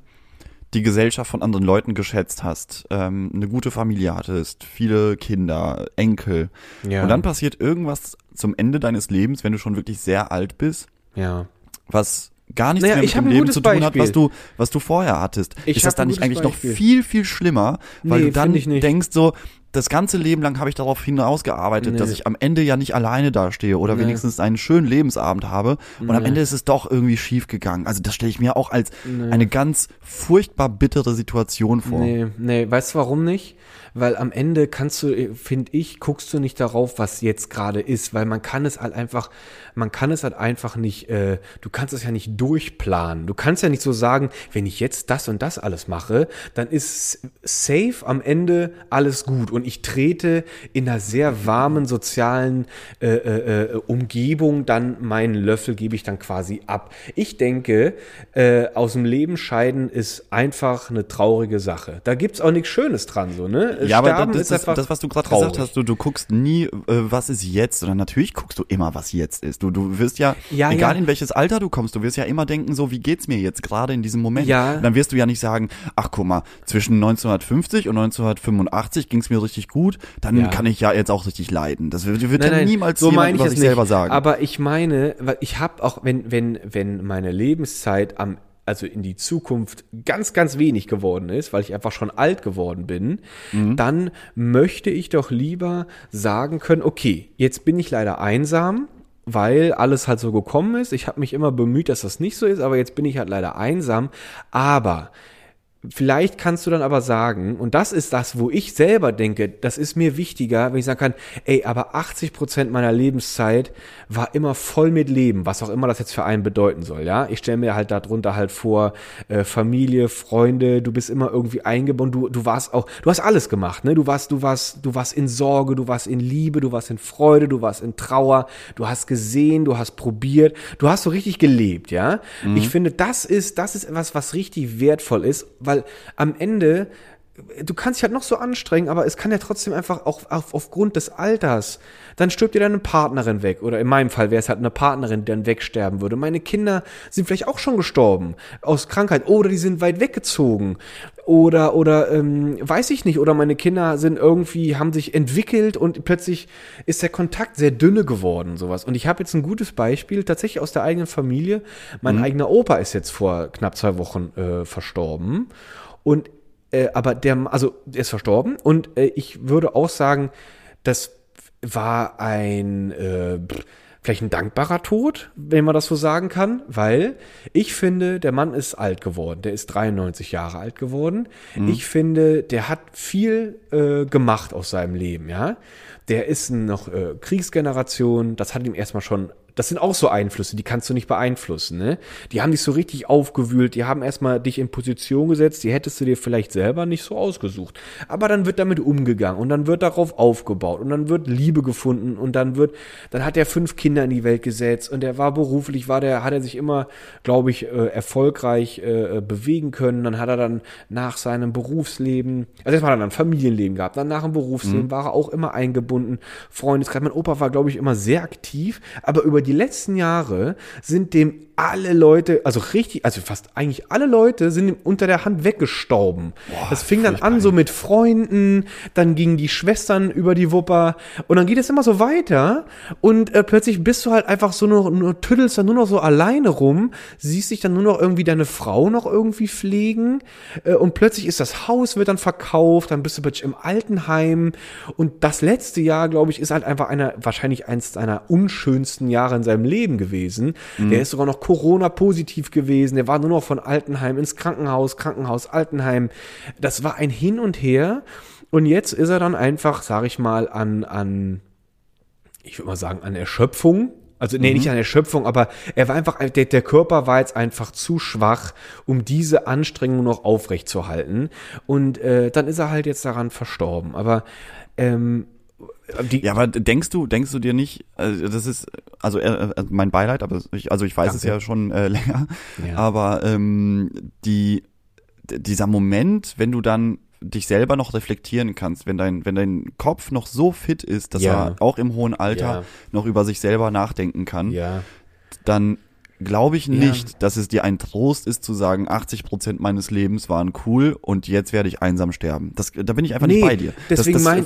die Gesellschaft von anderen Leuten geschätzt hast, ähm, eine gute Familie hattest, viele Kinder, Enkel. Ja. Und dann passiert irgendwas zum Ende deines Lebens, wenn du schon wirklich sehr alt bist, Ja. was gar nichts Naja, mehr mit dem Leben zu tun hat, Beispiel. was du, was du vorher hattest. Ich ist das dann nicht eigentlich noch Beispiel. viel, viel schlimmer, weil Nee, du dann denkst so, das ganze Leben lang habe ich darauf hinausgearbeitet, Nee. dass ich am Ende ja nicht alleine dastehe oder Nee. wenigstens einen schönen Lebensabend habe und am Nee. Ende ist es doch irgendwie schief gegangen. Also das stelle ich mir auch als eine ganz furchtbar bittere Situation vor. Nee, nee, weißt du warum nicht? Weil am Ende kannst du, finde ich, guckst du nicht darauf, was jetzt gerade ist, weil man kann es halt einfach, man kann es halt einfach nicht, äh, du kannst es ja nicht durchplanen. Du kannst ja nicht so sagen, wenn ich jetzt das und das alles mache, dann ist safe am Ende alles gut und ich trete in einer sehr warmen sozialen äh, äh, äh, Umgebung dann meinen Löffel gebe ich dann quasi ab. Ich denke, äh, aus dem Leben scheiden ist einfach eine traurige Sache. Da gibt's auch nichts Schönes dran, so, ne? Ja, aber Sterben das, ist das, einfach das, was du gerade gesagt hast, du, du guckst nie, äh, was ist jetzt, sondern natürlich guckst du immer, was jetzt ist. Du, du wirst ja, Ja, egal ja. in welches Alter du kommst, du wirst ja immer denken, so, wie geht's mir jetzt gerade in diesem Moment? Ja. Und dann wirst du ja nicht sagen, ach guck mal, zwischen 1950 und 1985 ging's mir richtig gut, dann Ja. kann ich ja jetzt auch richtig leiden. Das wird, wird Nein, ja nein, niemals so jemand über sich selber sagen. Aber ich meine, ich habe auch, wenn, wenn, wenn meine Lebenszeit am, also in die Zukunft ganz, ganz wenig geworden ist, weil ich einfach schon alt geworden bin, Mhm. dann möchte ich doch lieber sagen können, okay, jetzt bin ich leider einsam, weil alles halt so gekommen ist. Ich habe mich immer bemüht, dass das nicht so ist, aber jetzt bin ich halt leider einsam. Aber Vielleicht kannst du dann aber sagen, und das ist das, wo ich selber denke, das ist mir wichtiger, wenn ich sagen kann, ey, aber 80 Prozent meiner Lebenszeit war immer voll mit Leben, was auch immer das jetzt für einen bedeuten soll, ja. Ich stelle mir halt darunter halt vor, äh, Familie, Freunde, du bist immer irgendwie eingebunden, du, du warst auch, du hast alles gemacht, ne? Du warst, du warst, du warst in Sorge, du warst in Liebe, du warst in Freude, du warst in Trauer, du hast gesehen, du hast probiert, du hast so richtig gelebt, ja. Ich finde, das ist, das ist etwas, was richtig wertvoll ist, weil am Ende, du kannst dich halt noch so anstrengen, aber es kann ja trotzdem einfach auch auf, aufgrund des Alters, dann stirbt dir deine Partnerin weg. Oder in meinem Fall wäre es halt eine Partnerin, die dann wegsterben würde. Meine Kinder sind vielleicht auch schon gestorben aus Krankheit oder die sind weit weggezogen. Oder, oder ähm, weiß ich nicht, oder meine Kinder sind irgendwie, haben sich entwickelt und plötzlich ist der Kontakt sehr dünne geworden, sowas. Und ich habe jetzt ein gutes Beispiel, tatsächlich aus der eigenen Familie. Mein eigener Opa ist jetzt vor knapp zwei Wochen äh, verstorben. Und äh, aber der, also der ist verstorben und äh, ich würde auch sagen, das war ein äh, vielleicht ein dankbarer Tod, wenn man das so sagen kann, weil ich finde, der Mann ist alt geworden, der ist 93 Jahre alt geworden. Ich finde, der hat viel äh, gemacht aus seinem Leben, ja. Der ist noch äh, Kriegsgeneration, das hat ihm erstmal schon Das sind auch so Einflüsse, die kannst du nicht beeinflussen, ne? Die haben dich so richtig aufgewühlt, die haben erstmal dich in Position gesetzt, die hättest du dir vielleicht selber nicht so ausgesucht. Aber dann wird damit umgegangen und dann wird darauf aufgebaut und dann wird Liebe gefunden und dann wird, dann hat er fünf Kinder in die Welt gesetzt und er war beruflich, war der, hat er sich immer, glaube ich, äh, erfolgreich äh, bewegen können. Dann hat er dann nach seinem Berufsleben, also erstmal er dann ein Familienleben gehabt, dann nach dem Berufsleben mhm. war er auch immer eingebunden. Freundeskreis, mein Opa war, glaube ich, immer sehr aktiv, aber über die letzten Jahre sind dem alle Leute, also richtig, also fast eigentlich alle Leute sind unter der Hand weggestorben. Boah, das fing dann an so mit Freunden, dann gingen die Schwestern über die Wupper und dann geht es immer so weiter und äh, plötzlich bist du halt einfach so nur, nur tüddelst dann nur noch so alleine rum, siehst dich dann nur noch irgendwie deine Frau noch irgendwie pflegen äh, und plötzlich ist das Haus wird dann verkauft, dann bist du plötzlich im Altenheim und das letzte Jahr, glaube ich, ist halt einfach einer, wahrscheinlich eins seiner unschönsten Jahre in seinem Leben gewesen. Mhm. Der ist sogar noch Corona-positiv gewesen. Der war nur noch von Altenheim ins Krankenhaus, Krankenhaus, Altenheim. Das war ein Hin und Her. Und jetzt ist er dann einfach, sag ich mal, an, an, ich würde mal sagen, an Erschöpfung. Also, nee, mhm. nicht an Erschöpfung, aber er war einfach, der, der Körper war jetzt einfach zu schwach, um diese Anstrengung noch aufrechtzuerhalten. Und äh, dann ist er halt jetzt daran verstorben. Aber ähm, die, ja, aber denkst du, denkst du dir nicht, also das ist, also äh, äh, mein Beileid, aber ich, also ich weiß Danke. es ja schon äh, länger, ja. aber ähm, die, dieser Moment, wenn du dann dich selber noch reflektieren kannst, wenn dein, wenn dein Kopf noch so fit ist, dass ja. er auch im hohen Alter ja. noch über sich selber nachdenken kann, dann glaube ich nicht, ja. dass es dir ein Trost ist zu sagen, 80 Prozent meines Lebens waren cool und jetzt werde ich einsam sterben. Das, da bin ich einfach nee, nicht bei dir. Deswegen mein,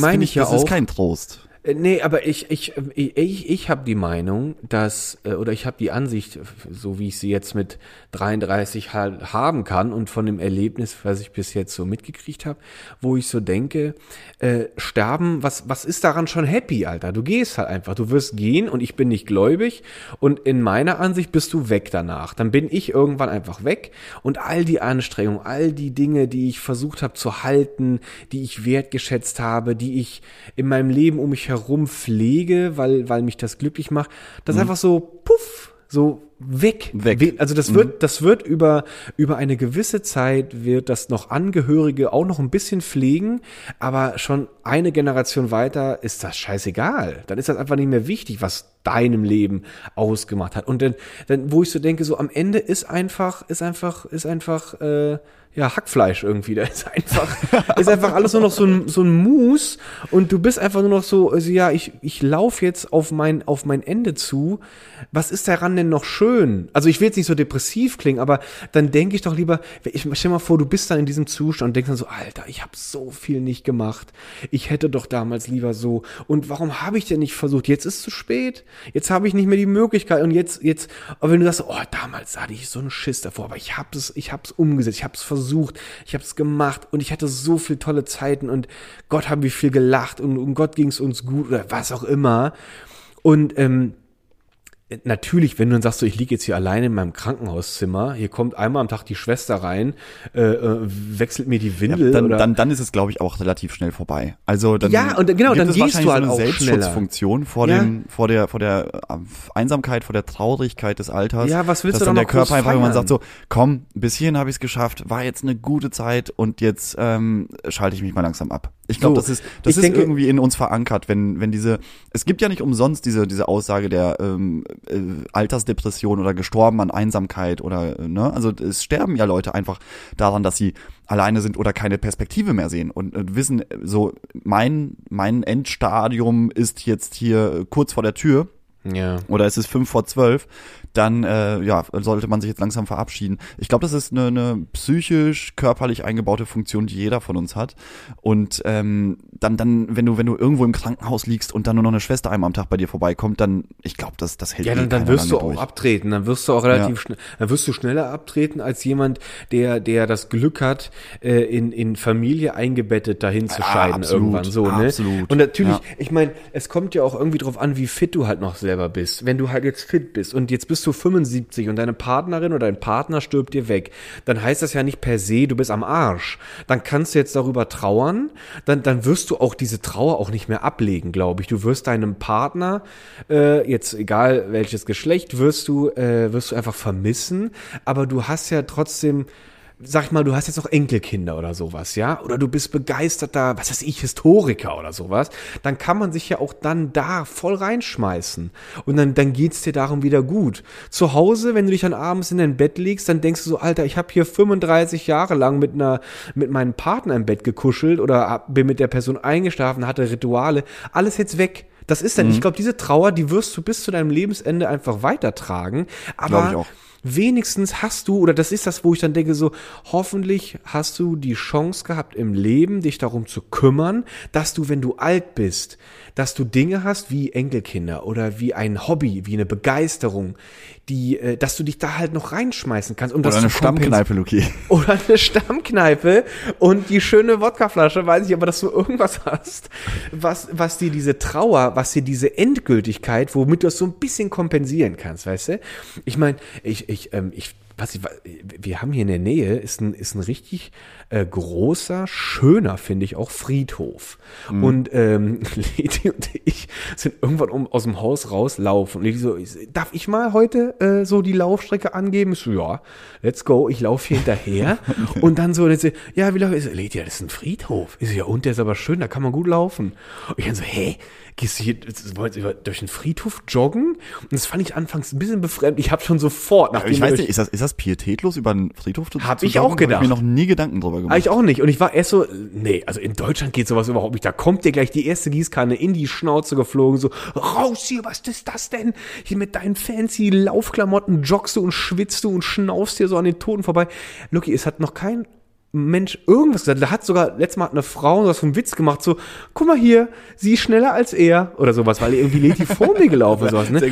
meine ich, ich ja das auch. Das ist kein Trost. Äh, nee, aber ich, ich, ich, ich habe die Meinung, dass, äh, oder ich habe die Ansicht, so wie ich sie jetzt mit 33 halt haben kann und von dem Erlebnis, was ich bis jetzt so mitgekriegt habe, wo ich so denke, äh, sterben, was, was ist daran schon happy, Alter? Du gehst halt einfach, du wirst gehen und ich bin nicht gläubig und in meiner Ansicht bist du weg danach. Dann bin ich irgendwann einfach weg und all die Anstrengungen, all die Dinge, die ich versucht habe zu halten, die ich wertgeschätzt habe, die ich in meinem Leben um mich herum pflege, weil, weil mich das glücklich macht, das mhm. einfach so, puff, so weg. weg. Also das wird, mhm. das wird über, über eine gewisse Zeit wird das noch Angehörige auch noch ein bisschen pflegen, aber schon eine Generation weiter ist das scheißegal. Dann ist das einfach nicht mehr wichtig, was deinem Leben ausgemacht hat. Und dann, dann wo ich so denke, so am Ende ist einfach, ist einfach, ist einfach, äh, ja, Hackfleisch irgendwie. Da ist einfach, ist einfach alles nur noch so ein, so ein Mus und du bist einfach nur noch so, also ja, ich, ich laufe jetzt auf mein, auf mein Ende zu. Was ist daran denn noch schön? Also ich will jetzt nicht so depressiv klingen, aber dann denke ich doch lieber, ich stell mal vor, du bist dann in diesem Zustand und denkst dann so, Alter, ich habe so viel nicht gemacht. Ich hätte doch damals lieber so. Und warum habe ich denn nicht versucht? Jetzt ist zu spät. Jetzt habe ich nicht mehr die Möglichkeit. Und jetzt, jetzt, aber wenn du sagst, oh, damals hatte ich so einen Schiss davor, aber ich habe es, ich habe es umgesetzt, ich habe es versucht versucht, ich habe es gemacht und ich hatte so viele tolle Zeiten und Gott haben wir viel gelacht und um Gott ging es uns gut oder was auch immer. Und ähm, natürlich, wenn du dann sagst, so, ich liege jetzt hier alleine in meinem Krankenhauszimmer, hier kommt einmal am Tag die Schwester rein, äh, äh wechselt mir die Windel. Ja, dann, oder? dann, dann ist es, glaube ich, auch relativ schnell vorbei. Also dann ja, und genau, dann gehst du halt so eine auch Selbstschutzfunktion vor ja. dem, vor der, vor der äh, Einsamkeit, vor der Traurigkeit des Alters. Ja, was willst dass du dann der Körper einfach, wenn man sagt so, komm, bis hierhin habe ich es geschafft, war jetzt eine gute Zeit und jetzt ähm, schalte ich mich mal langsam ab. Ich glaube, so, das ist, das ist denke, irgendwie in uns verankert, wenn, wenn diese, es gibt ja nicht umsonst diese, diese Aussage der ähm, äh, Altersdepression oder gestorben an Einsamkeit oder, äh, ne, also es sterben ja Leute einfach daran, dass sie alleine sind oder keine Perspektive mehr sehen und, und wissen, so, mein, mein Endstadium ist jetzt hier kurz vor der Tür. Ja. Oder es ist fünf vor zwölf dann äh, ja, sollte man sich jetzt langsam verabschieden. Ich glaube, das ist eine, eine psychisch, körperlich eingebaute Funktion, die jeder von uns hat. Und ähm, dann, dann, wenn du, wenn du irgendwo im Krankenhaus liegst und dann nur noch eine Schwester einmal am Tag bei dir vorbeikommt, dann, ich glaube, das, das hält Ja, dann, dann wirst du auch durch. abtreten. Dann wirst du auch relativ ja. schnell, dann wirst du schneller abtreten als jemand, der, der das Glück hat, äh, in, in Familie eingebettet dahin zu scheiden ah, absolut, irgendwann so, ne? Absolut. Und natürlich, ja. ich meine, es kommt ja auch irgendwie drauf an, wie fit du halt noch clever bist, wenn du halt jetzt fit bist und jetzt bist du 75 und deine Partnerin oder dein Partner stirbt dir weg, dann heißt das ja nicht per se, du bist am Arsch. Dann kannst du jetzt darüber trauern, dann, dann wirst du auch diese Trauer auch nicht mehr ablegen, glaube ich. Du wirst deinem Partner, äh, jetzt egal welches Geschlecht, wirst du, äh, wirst du einfach vermissen, aber du hast ja trotzdem sag mal, du hast jetzt noch Enkelkinder oder sowas, ja, oder du bist begeisterter, was weiß ich, Historiker oder sowas, dann kann man sich ja auch dann da voll reinschmeißen und dann, dann geht's dir darum wieder gut. Zu Hause, wenn du dich dann abends in dein Bett legst, dann denkst du so, Alter, ich habe hier 35 Jahre lang mit einer, mit meinem Partner im Bett gekuschelt oder bin mit der Person eingeschlafen, hatte Rituale, alles jetzt weg. Das ist dann, mhm. ich glaube, diese Trauer, die wirst du bis zu deinem Lebensende einfach weitertragen, aber wenigstens hast du, oder das ist das, wo ich dann denke, so, hoffentlich hast du die Chance gehabt im Leben, dich darum zu kümmern, dass du, wenn du alt bist, dass du Dinge hast wie Enkelkinder oder wie ein Hobby, wie eine Begeisterung, die, äh, dass du dich da halt noch reinschmeißen kannst. Um oder das eine Stammkneipe, Luki. Oder eine Stammkneipe und die schöne Wodkaflasche, weiß ich aber, dass du irgendwas hast, was, was dir diese Trauer, was dir diese Endgültigkeit, womit du das so ein bisschen kompensieren kannst, weißt du? Ich meine, ich, ich, ähm, ich was ich, wir haben hier in der Nähe, ist ein, ist ein richtig äh, großer, schöner, finde ich, auch Friedhof. Mhm. Und ähm, Leti und ich sind irgendwann um, aus dem Haus rauslaufen. Und Leti so, darf ich mal heute äh, so die Laufstrecke angeben? Ich so, ja, let's go. Ich laufe hier hinterher. und dann so, jetzt, ja, wie laufe ich? So, Leti, das ist ein Friedhof. Ich so, ja, und der ist aber schön, da kann man gut laufen. Und ich dann so, hey, gehst du hier durch den Friedhof joggen? Und das fand ich anfangs ein bisschen befremdlich. Ich habe schon sofort, nachdem ich weiß nicht, ist das, ist das pietätlos, über den Friedhof zu Hab ich auch gedacht. Hab ich mir noch nie Gedanken drüber gemacht. Hab ich auch nicht. Und ich war erst so, nee, also in Deutschland geht sowas überhaupt nicht. Da kommt dir gleich die erste Gießkanne in die Schnauze geflogen, so, raus hier, was ist das denn? Hier mit deinen fancy Laufklamotten joggst du und schwitzt du und schnaufst hier so an den Toten vorbei. Lucky, es hat noch kein Mensch irgendwas gesagt. Da hat sogar letztes Mal eine Frau was vom Witz gemacht, so, guck mal hier, sie ist schneller als er oder sowas, weil irgendwie Leti vor mir gelaufen ist. Sowas, ne?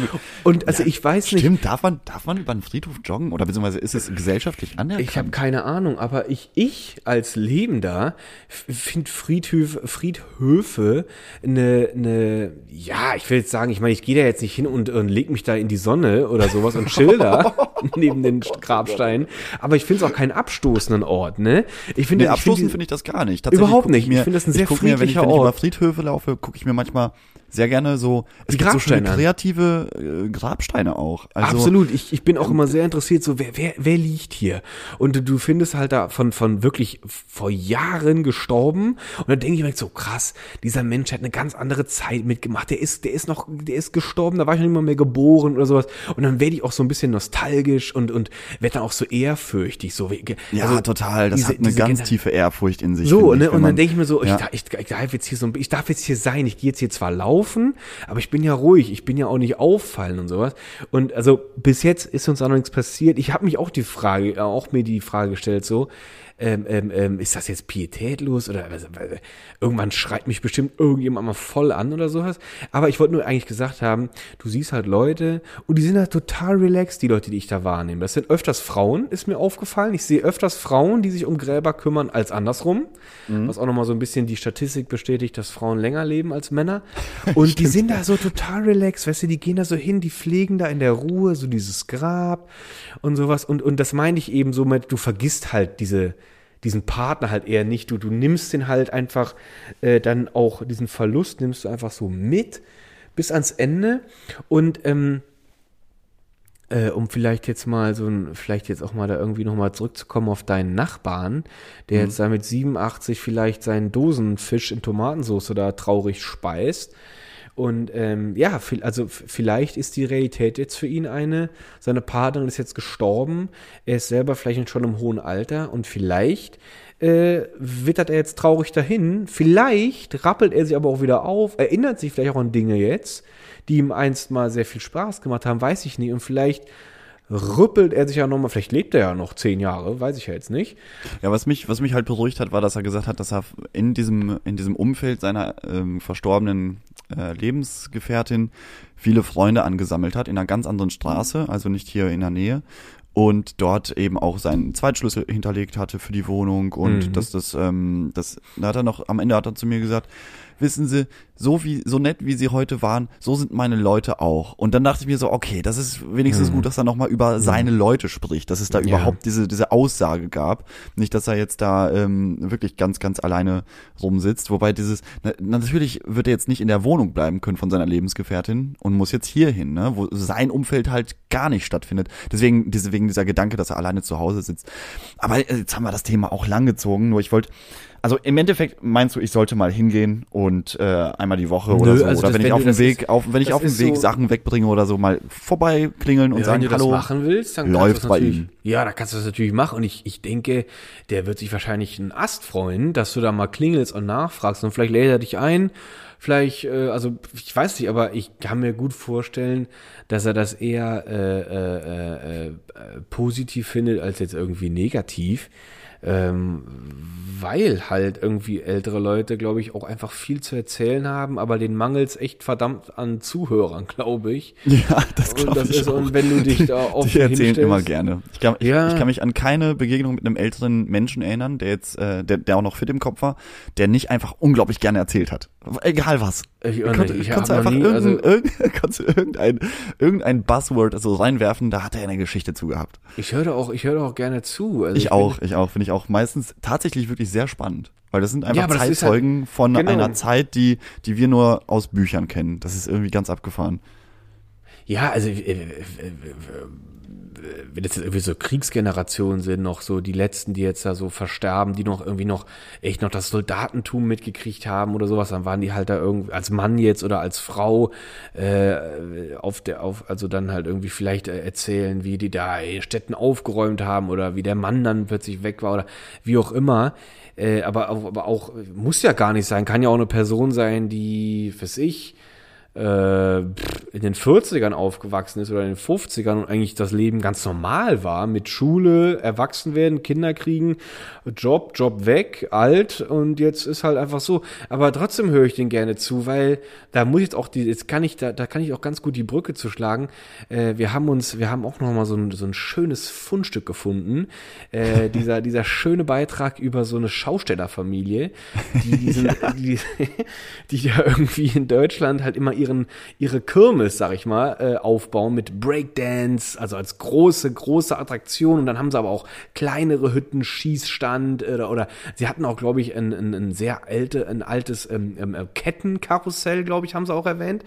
Und also ja, ich weiß stimmt, nicht. Stimmt, darf man, darf man über den Friedhof joggen oder beziehungsweise ist es gesellschaftlich anerkannt? Ich habe keine Ahnung, aber ich, ich als Lebender finde Friedhöfe, Friedhöfe eine, eine, ja, ich will jetzt sagen, ich meine, ich gehe da jetzt nicht hin und, und leg mich da in die Sonne oder sowas und chill da neben den Grabsteinen, aber ich finde es auch keinen abstoßenden Ort, ne? Ich finde, nee, abstoßen finde find ich das gar nicht. Überhaupt nicht. Ich, ich finde das ein sehr friedlicher mir, wenn ich. Wenn ich über Friedhöfe laufe, gucke ich mir manchmal sehr gerne so es gibt so schöne kreative äh, Grabsteine auch. Also, Absolut. Ich, ich bin auch immer sehr interessiert, so wer, wer, wer liegt hier? Und du, du findest halt da von, von wirklich vor Jahren gestorben. Und dann denke ich mir so, krass, dieser Mensch hat eine ganz andere Zeit mitgemacht. Der ist, der ist noch, der ist gestorben, da war ich noch nicht mal mehr geboren oder sowas. Und dann werde ich auch so ein bisschen nostalgisch und, und werde dann auch so ehrfürchtig. So, ja, also total. Das diese, hat eine ganz Gener tiefe Ehrfurcht in sich. So, ne? Und dann denke ich mir so, ja. ich, ich, ich, darf jetzt hier so, ich darf jetzt hier sein. Ich gehe jetzt hier zwar laufen, laufen, aber ich bin ja ruhig, ich bin ja auch nicht auffallen und sowas. Und also bis jetzt ist uns auch noch nichts passiert. Ich habe mich auch die Frage, auch mir die Frage gestellt, so, ähm, ähm, ähm, ist das jetzt pietätlos oder irgendwann schreit mich bestimmt irgendjemand mal voll an oder sowas. Aber ich wollte nur eigentlich gesagt haben, du siehst halt Leute und die sind halt total relaxed, die Leute, die ich da wahrnehme. Das sind öfters Frauen, ist mir aufgefallen. Ich sehe öfters Frauen, die sich um Gräber kümmern, als andersrum. Mhm. Was auch nochmal so ein bisschen die Statistik bestätigt, dass Frauen länger leben als Männer. Und die sind da so total relaxed, weißt du, die gehen da so hin, die pflegen da in der Ruhe so dieses Grab und sowas. Und, und das meine ich eben so mit, du vergisst halt diese, diesen Partner halt eher nicht. Du, du nimmst den halt einfach äh, dann auch, diesen Verlust nimmst du einfach so mit bis ans Ende. Und ähm, äh, um vielleicht jetzt mal so ein, vielleicht jetzt auch mal da irgendwie nochmal zurückzukommen auf deinen Nachbarn, der mhm. jetzt da mit 87 vielleicht seinen Dosenfisch in Tomatensauce da traurig speist und ähm, ja, also vielleicht ist die Realität jetzt für ihn eine, seine Partnerin ist jetzt gestorben, er ist selber vielleicht schon im hohen Alter. Und vielleicht äh, wittert er jetzt traurig dahin, vielleicht rappelt er sich aber auch wieder auf, erinnert sich vielleicht auch an Dinge jetzt, die ihm einst mal sehr viel Spaß gemacht haben, weiß ich nicht. Und vielleicht rüppelt er sich ja nochmal, vielleicht lebt er ja noch zehn Jahre, weiß ich ja jetzt nicht. Ja, was mich, was mich halt beruhigt hat, war, dass er gesagt hat, dass er in diesem, in diesem Umfeld seiner ähm, verstorbenen äh, Lebensgefährtin viele Freunde angesammelt hat, in einer ganz anderen Straße, also nicht hier in der Nähe. und dort eben auch seinen Zweitschlüssel hinterlegt hatte für die Wohnung und Mhm. dass das, ähm, das, da hat er noch, am Ende hat er zu mir gesagt, wissen Sie, so wie, so nett wie Sie heute waren, so sind meine Leute auch. Und dann dachte ich mir so, okay, das ist wenigstens Mhm. gut, dass er nochmal über seine Leute spricht, dass es da Ja. überhaupt diese, diese Aussage gab. Nicht, dass er jetzt da ähm, wirklich ganz, ganz alleine rumsitzt. Wobei dieses, na, natürlich wird er jetzt nicht in der Wohnung bleiben können von seiner Lebensgefährtin und muss jetzt hier hin, ne, wo sein Umfeld halt gar nicht stattfindet. Deswegen, deswegen dieser Gedanke, dass er alleine zu Hause sitzt. Aber äh, jetzt haben wir das Thema auch lang gezogen, nur ich wollte, also im Endeffekt meinst du, ich sollte mal hingehen und äh, einmal die Woche oder Nö, so, also oder wenn ich auf dem Weg, ist- auf, wenn ich auf dem Weg so- Sachen wegbringe oder so, mal vorbeiklingeln und Ja, sagen, wenn du hallo. das machen willst, dann läuft kannst du das bei natürlich, ihm. Ja, da kannst du das natürlich machen. Und ich, ich denke, der wird sich wahrscheinlich einen Ast freuen, dass du da mal klingelst und nachfragst. Und vielleicht lädt er dich ein. Vielleicht, äh, also ich weiß nicht, aber ich kann mir gut vorstellen, dass er das eher äh, äh, äh, äh, positiv findet als jetzt irgendwie negativ. Ähm, weil halt irgendwie ältere Leute, glaube ich, auch einfach viel zu erzählen haben, aber den mangels echt verdammt an Zuhörern, glaube ich. Ja, das glaube ich ist, auch. und wenn du dich da auf Die erzählen immer gerne. Ich kann, ich, Ja. ich kann mich an keine Begegnung mit einem älteren Menschen erinnern, der jetzt, äh, der, der auch noch fit im Kopf war, der nicht einfach unglaublich gerne erzählt hat. Egal was. Ich, Konnte, ich du hab noch einfach nie, irgendein, also irgendein, konntest du irgendein, irgendein Buzzword so reinwerfen, da hat er eine Geschichte zu gehabt. ich höre auch, ich höre auch gerne zu. Also Ich bin- auch, ich auch, finde ich auch meistens tatsächlich wirklich sehr spannend. Weil das sind einfach Ja, Zeitzeugen von genau. einer Zeit, die, die wir nur aus Büchern kennen. Das ist irgendwie ganz abgefahren. Ja, also äh, äh, äh, wenn das jetzt irgendwie so Kriegsgenerationen sind, noch so die letzten, die jetzt da so versterben, die noch irgendwie noch echt noch das Soldatentum mitgekriegt haben oder sowas, dann waren die halt da irgendwie als Mann jetzt oder als Frau äh, auf der auf also dann halt irgendwie vielleicht äh, erzählen, wie die da Städten aufgeräumt haben oder wie der Mann dann plötzlich weg war oder wie auch immer. Äh, aber, auch- aber auch muss ja gar nicht sein, kann ja auch eine Person sein, die, weiß ich, in den 40ern aufgewachsen ist oder in den 50ern und eigentlich das Leben ganz normal war, mit Schule, erwachsen werden, Kinder kriegen, Job, Job weg, alt und jetzt ist halt einfach so. Aber trotzdem höre ich den gerne zu, weil da muss ich jetzt auch die, jetzt kann ich, da, da kann ich auch ganz gut die Brücke zu schlagen. Äh, wir haben uns, wir haben auch noch mal so ein, so ein schönes Fundstück gefunden. Äh, dieser, dieser schöne Beitrag über so eine Schaustellerfamilie, die diesen, die, die ja irgendwie in Deutschland halt immer ihren, ihre Kirmes, sag ich mal, äh, aufbauen mit Breakdance, also als große, große Attraktion. Und dann haben sie aber auch kleinere Hütten, Schießstand oder, oder sie hatten auch, glaube ich, ein, ein, ein sehr alte, ein altes ähm, ähm, äh, Kettenkarussell, glaube ich, haben sie auch erwähnt.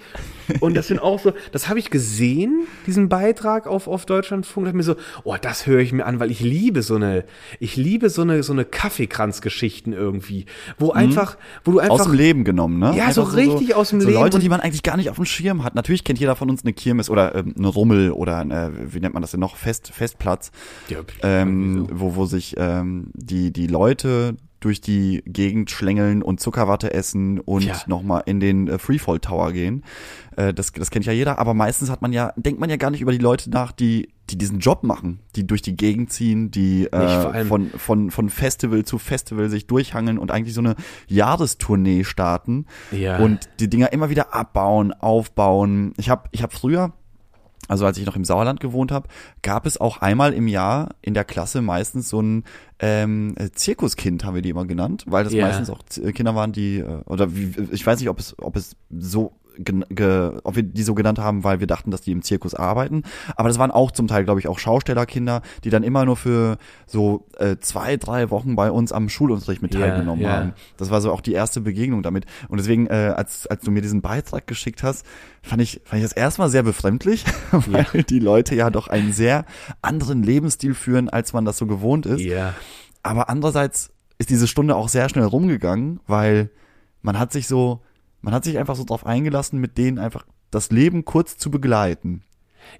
Und das sind auch so, das habe ich gesehen, diesen Beitrag auf, auf Deutschlandfunk, da hab ich mir so, oh, das höre ich mir an, weil ich liebe so eine, ich liebe so eine, so eine Kaffeekranzgeschichten irgendwie, wo einfach, wo du einfach Aus dem Leben genommen, ne? Ja, so Einfach richtig aus dem so Leben Leute, die man eigentlich gar nicht auf dem Schirm hat. Natürlich kennt jeder von uns eine Kirmes oder ähm, eine Rummel oder eine, wie nennt man das denn noch, Fest, Festplatz, Ja, ähm, irgendwie wo, wo sich ähm, die, die Leute durch die Gegend schlängeln und Zuckerwatte essen und Ja. nochmal in den äh, Freefall Tower gehen. Äh, das, das kennt ja jeder, aber meistens hat man ja, denkt man ja gar nicht über die Leute nach, die, die diesen Job machen, die durch die Gegend ziehen, die äh, von, von, von Festival zu Festival sich durchhangeln und eigentlich so eine Jahrestournee starten Ja. und die Dinger immer wieder abbauen, aufbauen. Ich habe ich hab früher also als ich noch im Sauerland gewohnt habe, gab es auch einmal im Jahr in der Klasse meistens so ein ähm, äh, Zirkuskind, haben wir die immer genannt, weil das Ja. meistens auch Z- Kinder waren, die, äh, oder wie, ich weiß nicht, ob es, ob es so ob wir die so genannt haben, weil wir dachten, dass die im Zirkus arbeiten. Aber das waren auch zum Teil, glaube ich, auch Schaustellerkinder, die dann immer nur für so äh, zwei, drei Wochen bei uns am Schulunterricht mit Ja, teilgenommen ja. haben. Das war so auch die erste Begegnung damit. Und deswegen, äh, als, als du mir diesen Beitrag geschickt hast, fand ich, fand ich das erstmal sehr befremdlich, weil die Leute ja doch einen sehr anderen Lebensstil führen, als man das so gewohnt ist. Ja. Aber andererseits ist diese Stunde auch sehr schnell rumgegangen, weil man hat sich so, man hat sich einfach so drauf eingelassen, mit denen einfach das Leben kurz zu begleiten.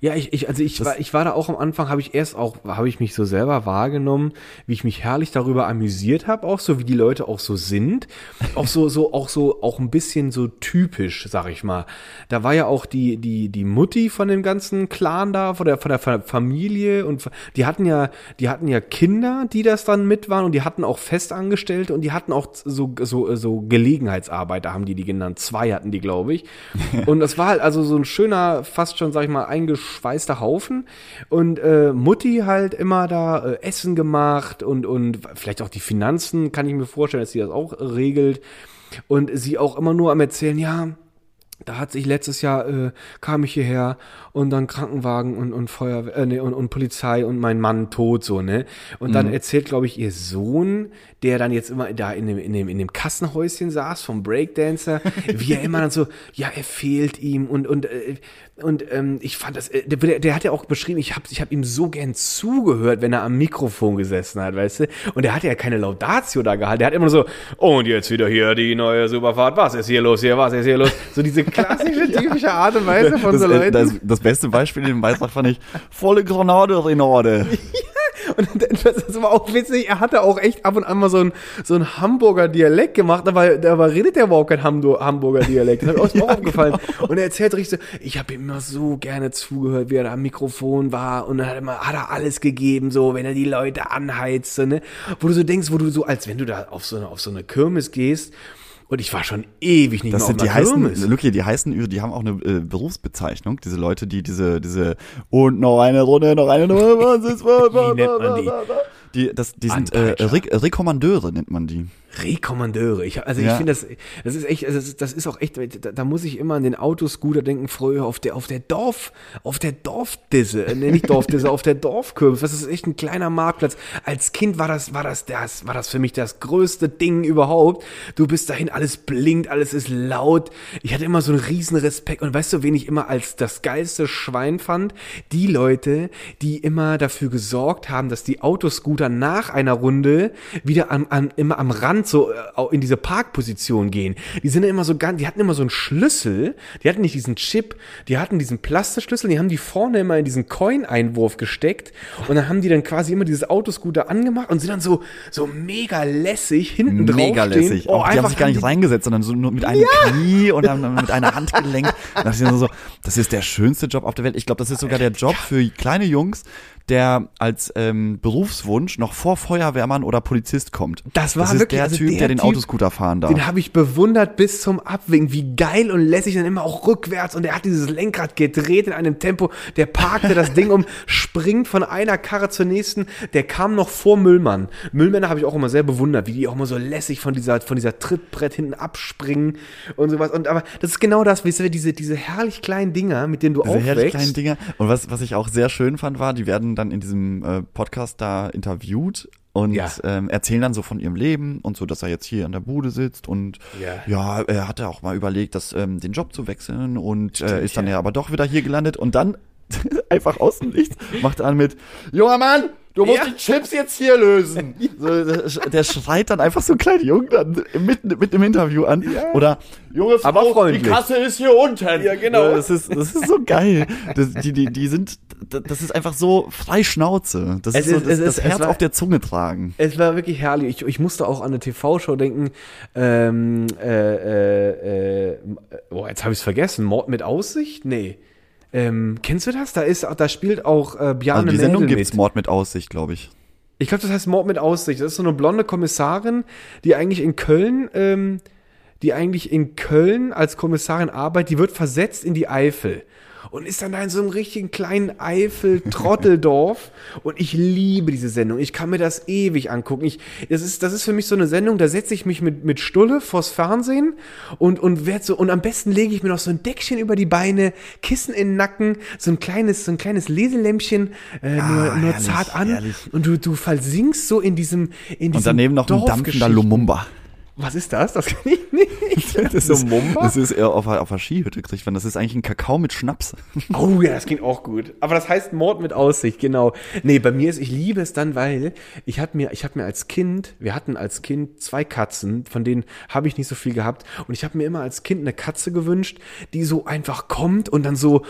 Ja, ich, ich also ich Das- war, ich war da auch am Anfang, habe ich erst auch, habe ich mich so selber wahrgenommen, wie ich mich herrlich darüber amüsiert habe, auch so wie die Leute auch so sind, auch so so auch so auch ein bisschen so typisch, sag ich mal. Da war ja auch die die die Mutti von dem ganzen Clan da, von der von der Fa- Familie und die hatten ja die hatten ja Kinder, die das dann mit waren und die hatten auch Festangestellte und die hatten auch so so so Gelegenheitsarbeiter haben die die genannt. Zwei hatten die, glaube ich. Und das war halt also so ein schöner, fast schon, sag ich mal, einge eingeschweißter Haufen. Und äh, Mutti halt immer da äh, Essen gemacht und, und vielleicht auch die Finanzen, kann ich mir vorstellen, dass sie das auch regelt. Und sie auch immer nur am Erzählen, ja, da hat sich letztes Jahr äh, kam ich hierher und dann Krankenwagen und und Feuerwehr äh, nee, und, und Polizei und mein Mann tot so ne? Und dann erzählt glaube ich ihr Sohn der dann jetzt immer da in dem in dem in dem Kassenhäuschen saß vom Breakdancer wie er immer dann so ja er fehlt ihm und und äh, und ähm, ich fand das äh, der, der hat ja auch beschrieben ich habe ich habe ihm so gern zugehört wenn er am Mikrofon gesessen hat weißt du? Und er hatte ja keine Laudatio da gehalten. Der hat immer nur so und jetzt wieder hier die neue Superfahrt. Was ist hier los hier? Was ist hier los? So diese klassische typische Art und Weise von Das, so äh, Leuten. das, das beste Beispiel in dem Beitrag fand ich, volle Granate, Renorde. Und das, war auch witzig, er hatte auch echt ab und an mal so ein, so ein Hamburger Dialekt gemacht, aber dabei redet er überhaupt kein Hamburger Dialekt. Das hat mir auch, auch aufgefallen. Und er erzählt richtig so, ich habe ihm immer so gerne zugehört, wie er da am Mikrofon war und dann hat er, immer, hat er alles gegeben, so, wenn er die Leute anheizte, ne? Wo du so denkst, wo du so, als wenn du da auf so eine, auf so eine Kirmes gehst und ich war schon ewig nicht Das mehr sind auf die heißen. Lucky, die heißen, die haben auch eine äh, Berufsbezeichnung. Diese Leute, die diese, diese, und noch eine Runde, noch eine Runde, was ist, was, Wie nennt man die? Die, das, die sind äh. Re Rekommandeure, nennt man die. Rekommandeure. Ich, also ich Ja. finde das, das ist echt, also das ist, das ist auch echt, da, da muss ich immer an den Autoscooter denken, früher auf der, auf der Dorf, auf der Dorfdisse, äh, nee, nicht Dorfdisse, auf der Dorfkirmes. Das ist echt ein kleiner Marktplatz. Als Kind war das, war das, das, war das für mich das größte Ding überhaupt. Du bist dahin, alles blinkt, alles ist laut. Ich hatte immer so einen riesen Respekt. Und weißt du, wen ich immer als das geilste Schwein fand? Die Leute, die immer dafür gesorgt haben, dass die Autoscooter nach einer Runde wieder am, am, immer am Rand so äh, in diese Parkposition gehen. Die sind ja immer so ganz, die hatten immer so einen Schlüssel, die hatten nicht diesen Chip, die hatten diesen Plastikschlüssel, die haben die vorne immer in diesen Coin-Einwurf gesteckt und dann haben die dann quasi immer dieses Autoscooter angemacht und sind dann so, so mega lässig hinten drauf Mega lässig. Oh, auch, die haben sich gar nicht reingesetzt, sondern so nur mit einem Knie und dann mit einer Hand gelenkt. Da dachte ich mir so, das ist der schönste Job auf der Welt. Ich glaube, das ist sogar der Job für kleine Jungs, der als ähm, Berufswunsch noch vor Feuerwehrmann oder Polizist kommt. Das war das ist wirklich- der also Typ, der der den Typ, Autoscooter fahren darf. Den habe ich bewundert bis zum Abwinken, wie geil und lässig dann immer auch rückwärts und er hat dieses Lenkrad gedreht in einem Tempo, der parkte das Ding um, springt von einer Karre zur nächsten, der kam noch vor Müllmann. Müllmänner habe ich auch immer sehr bewundert, wie die auch immer so lässig von dieser von dieser Trittbrett hinten abspringen und sowas und aber das ist genau das, weißt du, diese diese herrlich kleinen Dinger, mit denen du Diese herrlich kleinen. Dinger. Und was, was ich auch sehr schön fand, war, die werden dann in diesem äh, Podcast da interviewt und Ja. ähm, erzählen dann so von ihrem Leben und so, dass er jetzt hier in der Bude sitzt und Ja. ja, er hatte auch mal überlegt, das, ähm, den Job zu wechseln und äh, ist dann ja. ja aber doch wieder hier gelandet und dann einfach aus dem Nichts macht an mit, junger Mann, du musst Ja. die Chips jetzt hier lösen. so, der, schreit dann einfach so ein kleiner Junge dann mitten, mitten im Interview an. Oder, junge Frau, Aber freundlich. die Kasse ist hier unten. Ja, genau. Das ist, das ist so geil. Das, die, die, die sind, das ist einfach so frei Schnauze. Das Es ist so das, ist- das Herz war- auf der Zunge tragen. Es war wirklich herrlich. Ich, ich musste auch an eine TV-Show denken. Ähm, äh, äh, äh, oh, jetzt habe ich es vergessen. Mord mit Aussicht? Nee. Ähm, kennst du das? Da ist, da spielt auch äh, Bjarne Also die Sendung Mädel gibt's mit. Mord mit Aussicht, glaube ich. Ich glaube, das heißt Mord mit Aussicht. Das ist so eine blonde Kommissarin, die eigentlich in Köln, ähm, die eigentlich in Köln als Kommissarin arbeitet. Die wird versetzt in die Eifel und ist dann da in so einem richtigen kleinen Eifel-Trotteldorf. und ich liebe diese Sendung. Ich kann mir das ewig angucken. Ich, das ist, das ist für mich so eine Sendung, da setze ich mich mit, mit Stulle vors Fernsehen und, und werd so, und am besten lege ich mir noch so ein Deckchen über die Beine, Kissen in den Nacken, so ein kleines, so ein kleines Leselämpchen, äh, nur, nur Ah, herrlich, zart an. herrlich. Und du, du versinkst so in diesem, in diesem Und daneben noch ein dampfender. Lumumba. Was ist das? Das kann ich nicht. Das ist, das ist eher auf, einer- auf einer Skihütte kriegt man. Das ist eigentlich ein Kakao mit Schnaps. Oh ja, das klingt auch gut. Aber das heißt Mord mit Aussicht, genau. Nee, bei mir ist, ich liebe es dann, weil ich hab mir, ich habe mir als Kind, wir hatten als Kind zwei Katzen, von denen habe ich nicht so viel gehabt. Und ich habe mir immer als Kind eine Katze gewünscht, die so einfach kommt und dann so,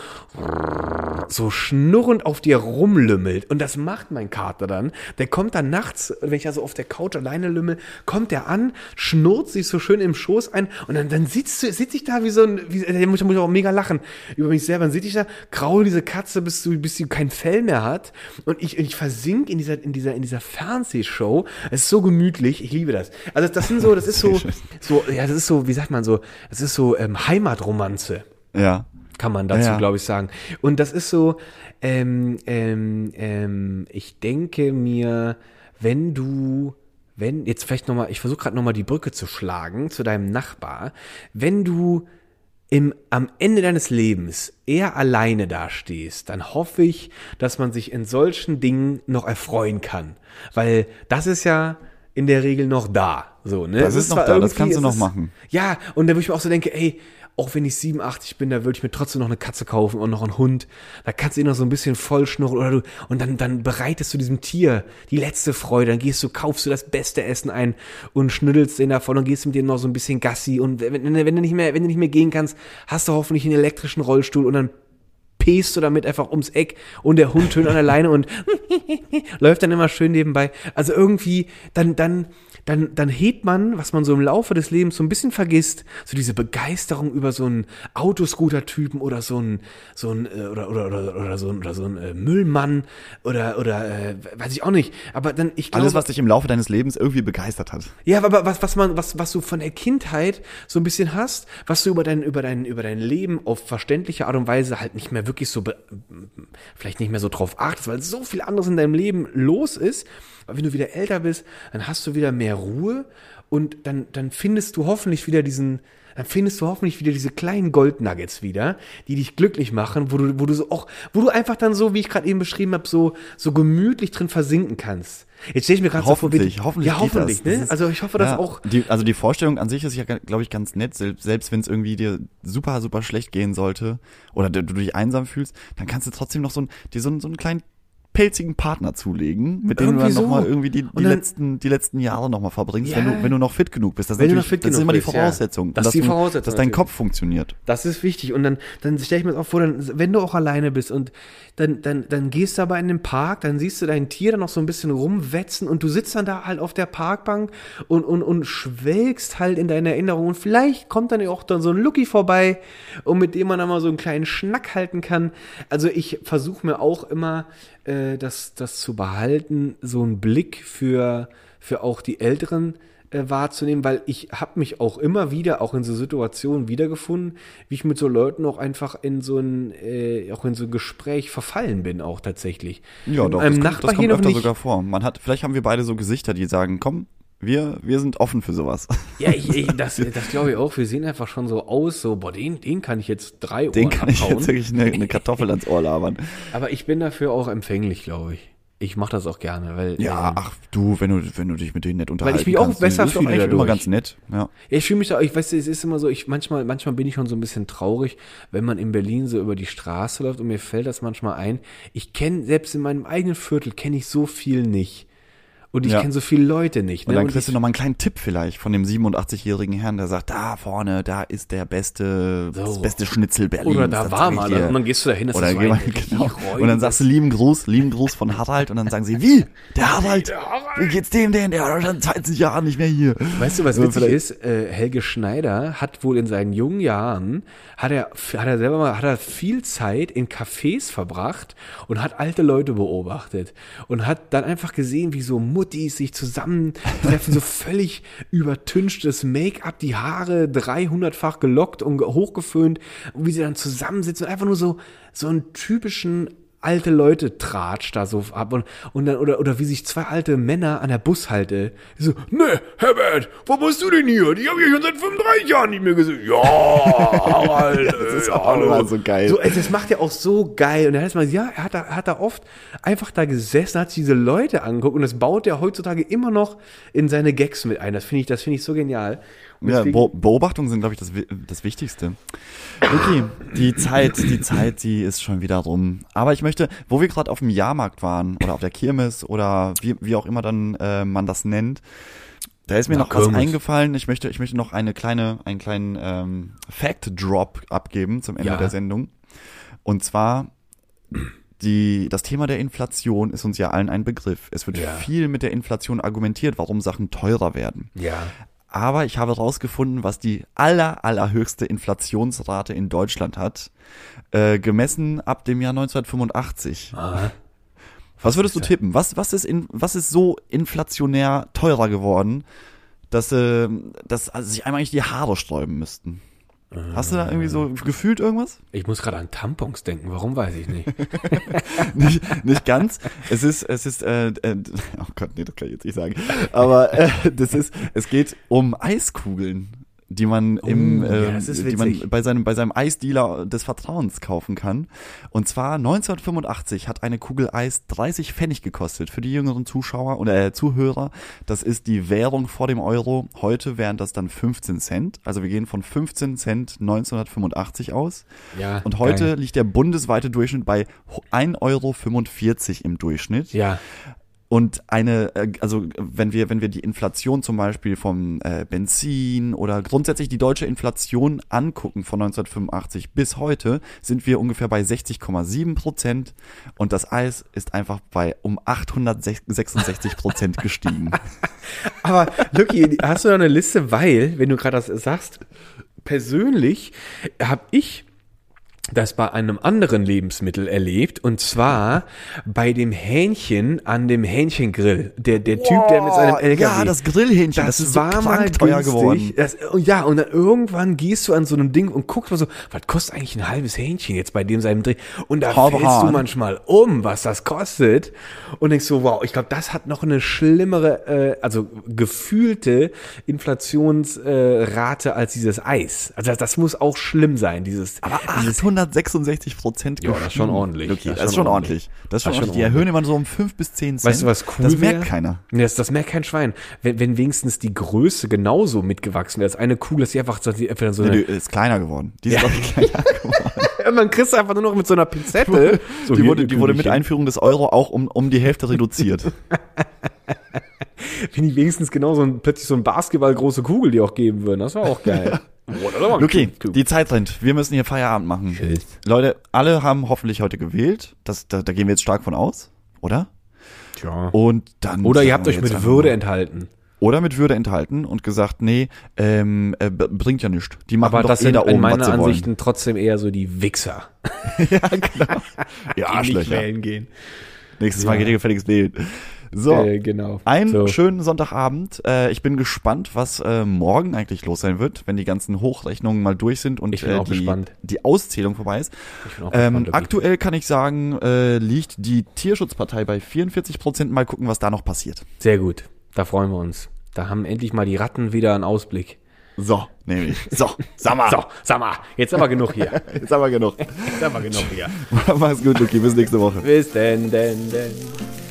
so schnurrend auf dir rumlümmelt. Und das macht mein Kater dann. Der kommt dann nachts, wenn ich also auf der Couch alleine lümmel, kommt der an, schnurrt sich so schön im Schoß ein und dann, dann sitzt du, sitz ich da wie so ein, wie, da muss ich muss ich auch mega lachen über mich selber. Dann sitze ich da, kraul diese Katze, bis du, bis sie kein Fell mehr hat und ich, ich versink in dieser, in dieser, in dieser Fernsehshow. Es ist so gemütlich, ich liebe das. Also das sind so, das ist so, so, ja, das ist so, wie sagt man so, das ist so ähm, Heimatromanze. Ja. kann man dazu, ja. glaube ich, sagen. Und das ist so, ähm, ähm, ähm, ich denke mir, wenn du, wenn, jetzt vielleicht nochmal, ich versuche gerade nochmal die Brücke zu schlagen zu deinem Nachbar, wenn du im, am Ende deines Lebens eher alleine dastehst, dann hoffe ich, dass man sich in solchen Dingen noch erfreuen kann. Weil das ist ja in der Regel noch da. So, ne? Das Es ist noch da, das kannst du noch ist- machen. Ja, und da wo ich mir auch so denke, ey, auch wenn ich 87 bin, da würde ich mir trotzdem noch eine Katze kaufen und noch einen Hund. Da kannst du ihn noch so ein bisschen vollschnurren oder du, und dann, dann bereitest du diesem Tier die letzte Freude. Dann gehst du, kaufst du das beste Essen ein und schnüddelst den davon und gehst mit dem noch so ein bisschen Gassi. Und wenn, wenn, du nicht mehr, wenn du nicht mehr gehen kannst, hast du hoffentlich einen elektrischen Rollstuhl und dann pest du damit einfach ums Eck und der Hund schön an der Leine und läuft dann immer schön nebenbei. Also irgendwie, dann, dann, dann, dann hebt man, was man so im Laufe des Lebens so ein bisschen vergisst, so diese Begeisterung über so einen Autoscooter-Typen oder so einen, so einen, äh, oder, oder, oder, oder so einen, oder so einen äh, Müllmann oder, oder, äh, weiß ich auch nicht. Aber dann, ich glaube. Alles, was dich im Laufe deines Lebens irgendwie begeistert hat. Ja, aber was, was man, was, was du von der Kindheit so ein bisschen hast, was du über dein, über dein, über dein Leben auf verständliche Art und Weise halt nicht mehr wirklich so, be- vielleicht nicht mehr so drauf achtest, weil so viel anderes in deinem Leben los ist. Aber wenn du wieder älter bist, dann hast du wieder mehr Ruhe und dann, dann findest du hoffentlich wieder diesen, dann findest du hoffentlich wieder diese kleinen Goldnuggets wieder, die dich glücklich machen, wo du, wo du so auch, wo du einfach dann so, wie ich gerade eben beschrieben habe, so, so gemütlich drin versinken kannst. Jetzt stelle ich mir gerade so vor, Hoffentlich, hoffentlich. ja, hoffentlich, das. Das ne? ist- also ich hoffe, dass ja, auch Die, also die Vorstellung an sich ist ja, glaube ich, ganz nett. Selbst, selbst wenn es irgendwie dir super, super schlecht gehen sollte oder du, du dich einsam fühlst, dann kannst du trotzdem noch so, ein, dir so, einen- so einen kleinen pelzigen Partner zulegen, mit dem du dann nochmal so. irgendwie die, die, dann- letzten, die letzten Jahre nochmal verbringst, Ja. wenn, du, wenn du noch fit genug bist. Das, ist Wenn du natürlich, noch fit das ist immer die bist, ja. Voraussetzung. Das ist dass die du- Voraussetzung Dass dein. Kopf funktioniert. Das ist wichtig. Und dann, dann stelle ich mir das auch vor, dann, wenn du auch alleine bist und dann, dann, dann gehst du aber in den Park, dann siehst du dein Tier dann noch so ein bisschen rumwetzen und du sitzt dann da halt auf der Parkbank und, und, und schwelgst halt in deine Erinnerung. Und vielleicht kommt dann ja auch dann so ein Lucky vorbei und mit dem man dann mal so einen kleinen Schnack halten kann. Also ich versuche mir auch immer, äh, das, das zu behalten, so einen Blick für, für auch die Älteren äh, wahrzunehmen, weil ich habe mich auch immer wieder, auch in so Situationen wiedergefunden, wie ich mit so Leuten auch einfach in so ein, äh, auch in so ein Gespräch verfallen bin, auch tatsächlich. Ja, doch, das, kommt- das kommt öfter nicht. sogar vor. Man hat, vielleicht haben wir beide so Gesichter, die sagen, komm, wir, wir sind offen für sowas. Ja, ich, ich, das, das glaube ich auch. Wir sehen einfach schon so aus, so, boah, den, den kann ich jetzt drei Den Ohren kann ich abhauen. jetzt wirklich eine, eine Kartoffel ans Ohr labern. Aber ich bin dafür auch empfänglich, glaube ich. Ich mache das auch gerne, weil Ja, ähm, ach du, wenn du, wenn du dich mit denen nett unterhalten ich mich auch kannst, besser ist doch fühle dadurch. immer ganz nett. Ja. Ja, ich fühle mich da, ich weiß, es ist immer so, ich manchmal, manchmal bin ich schon so ein bisschen traurig, wenn man in Berlin so über die Straße läuft und mir fällt das manchmal ein. Ich kenne, selbst in meinem eigenen Viertel kenne ich so viel nicht. Und ich Ja. kenne so viele Leute nicht. Und ne? dann kriegst du ich, noch mal einen kleinen Tipp vielleicht von dem 87-jährigen Herrn, der sagt, da vorne, da ist der beste, das So. beste Schnitzel Berlins. oder da das war mal. dir. Und dann gehst du da hin, das Oder ist so genau. Und dann sagst du lieben Gruß, lieben Gruß von Harald und dann sagen sie, wie? Der Harald? Wie geht's dem denn? Der war schon 20 Jahre nicht mehr hier. Weißt du, was witzig vielleicht- ist? Äh, Helge Schneider hat wohl in seinen jungen Jahren, hat er, hat er selber mal, hat er viel Zeit in Cafés verbracht und hat alte Leute beobachtet und hat dann einfach gesehen, wie so Muttis sich zusammentreffen, so völlig übertünchtes Make-up, die Haare 300-fach gelockt und ge- hochgeföhnt wie sie dann zusammensitzen und einfach nur so, so einen typischen alte Leute Tratsch da so ab und, und dann, oder, oder wie sich zwei alte Männer an der Bushalte so, ne, Herbert, wo bist du denn hier? Die habe ich schon seit 35 Jahren nicht mehr gesehen. Ja, Harald, Das ist auch hallo. immer so geil. So, ey, das macht er auch so geil. Und dann heißt man, ja, er hat da, er hat da oft einfach da gesessen, hat sich diese Leute angeguckt und das baut er heutzutage immer noch in seine Gags mit ein. Das finde ich, das finde ich so genial. Ja, Be Beobachtungen sind, glaube ich, das, das Wichtigste. Okay, die Zeit, die Zeit, die ist schon wieder rum. Aber ich möchte, wo wir gerade auf dem Jahrmarkt waren oder auf der Kirmes oder wie, wie auch immer dann äh, man das nennt, da ist mir Na, noch was Kirmes. eingefallen. Ich möchte, ich möchte noch eine kleine, einen kleinen ähm, Fact-Drop abgeben zum Ende Ja. der Sendung. Und zwar die, das Thema der Inflation ist uns ja allen ein Begriff. Es wird Ja. viel mit der Inflation argumentiert, warum Sachen teurer werden. ja. Aber ich habe herausgefunden, was die aller, allerhöchste Inflationsrate in Deutschland hat, äh, gemessen ab dem Jahr 1985. Aha. Was würdest du tippen? Was, was, ist in, was ist so inflationär teurer geworden, dass, äh, dass also sich einmal eigentlich die Haare sträuben müssten? Hast du da irgendwie so gefühlt irgendwas? Ich muss gerade an Tampons denken, warum weiß ich nicht. nicht, nicht ganz. Es ist, es ist, äh, äh, oh Gott, nee, das kann ich jetzt nicht sagen. Aber äh, das ist, es geht um Eiskugeln, die man im, Oh, ja, äh, das ist die man bei seinem, bei seinem Eisdealer des Vertrauens kaufen kann. Und zwar 1985 hat eine Kugel Eis 30 Pfennig gekostet für die jüngeren Zuschauer oder äh, Zuhörer. Das ist die Währung vor dem Euro. Heute wären das dann 15 Cent. Also wir gehen von 15 Cent 1985 aus. Ja, Und heute geil. liegt der bundesweite Durchschnitt bei 1,45 Euro im Durchschnitt. Ja, Und eine, äh, also wenn wir, wenn wir die Inflation zum Beispiel vom äh, Benzin oder grundsätzlich die deutsche Inflation angucken von 1985 bis heute, sind wir ungefähr bei 60,7 Prozent und das Eis ist einfach bei um 866 Prozent gestiegen. Aber Lucky, hast du da eine Liste? Weil, wenn du gerade das sagst, persönlich habe ich das bei einem anderen Lebensmittel erlebt und zwar bei dem Hähnchen an dem Hähnchengrill. Der, der Typ, der mit seinem LKW. Ja, das Grillhähnchen, das, ist so krank teuer geworden. Das, ja, und dann irgendwann gehst du an so einem Ding und guckst mal so, was kostet eigentlich ein halbes Hähnchen jetzt bei dem seinem Dreh? Und da Halber fällst du Hahn. manchmal um, was das kostet. Und denkst so, wow, ich glaube, das hat noch eine schlimmere, äh, also gefühlte Inflationsrate äh, Rate als dieses Eis. Also das, das muss auch schlimm sein, dieses, Aber dieses 866 Prozent Ja, das ist schon ordentlich. Okay, Das das, ist schon ordentlich. Das ist schon Das ist schon ordentlich. Die erhöhen immer so um 5 bis 10 Cent. Weißt du, was cool Das wär? merkt keiner. Nee, Das, das merkt kein Schwein. Wenn, wenn wenigstens die Größe genauso mitgewachsen wäre. als eine Kugel, dass sie einfach so, die- einfach so Nee, eine, die ist kleiner geworden. Die ist, ich, kleiner geworden. man kriegst einfach nur noch mit so einer Pinzette. So, die wurde, die wurde mit. Einführung des Euro auch um, um die Hälfte reduziert. Wenn die wenigstens genau so ein, plötzlich so ein Basketball-große Kugel die auch geben würden. Das war auch geil. Okay, cool. die Zeit rennt. Wir müssen hier Feierabend machen. Tschüss. Leute, alle haben hoffentlich heute gewählt. Das, da, da gehen wir jetzt stark von aus, oder? Tja. Und dann Oder ihr habt euch mit Würde mal- enthalten. oder mit Würde enthalten und gesagt, nee, ähm, äh, bringt ja nichts. Die machen Aber doch das eh sind da in oben, was meiner wollen. Ansichten trotzdem eher so die Wichser. ja, genau. Ja, Arschlöcher. gehen. Nächstes Mal Ja. geht ihr gefälligst wählen. So. Äh, genau. Einen so. schönen Sonntagabend. Äh, ich bin gespannt, was äh, morgen eigentlich los sein wird, wenn die ganzen Hochrechnungen mal durch sind und äh, die, die Auszählung vorbei ist. Ich bin auch Ähm, aktuell kann ich sagen, äh, liegt die Tierschutzpartei bei 44 Prozent. Mal gucken, was da noch passiert. Sehr gut. Da freuen wir uns. Da haben endlich mal die Ratten wieder einen Ausblick. So, nämlich. So, sag mal. So, sag mal, jetzt aber genug hier. Jetzt haben wir genug. Jetzt aber genug hier. Mach's gut, Luki. Bis nächste Woche. Bis denn, denn, denn.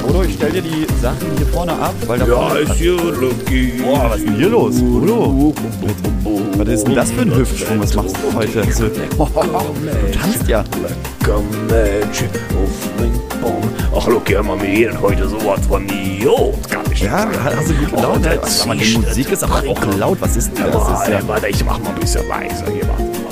Frodo, ich stell dir die Sachen hier vorne ab, weil da vorne... ist hier Lucky. Boah, was ist denn hier los? Frodo? Was ist denn das für ein Hüftschwung? Was machst du heute? So, du tanzt ja. Ach, hör mal, mir hier heute sowas von kann ich Ja, hast du gut Oh, gelaunt. das Aber die Musik ist aber auch laut. Was ist denn das? Ja, ja, warte, ich mach mal ein bisschen leiser hier. Warte.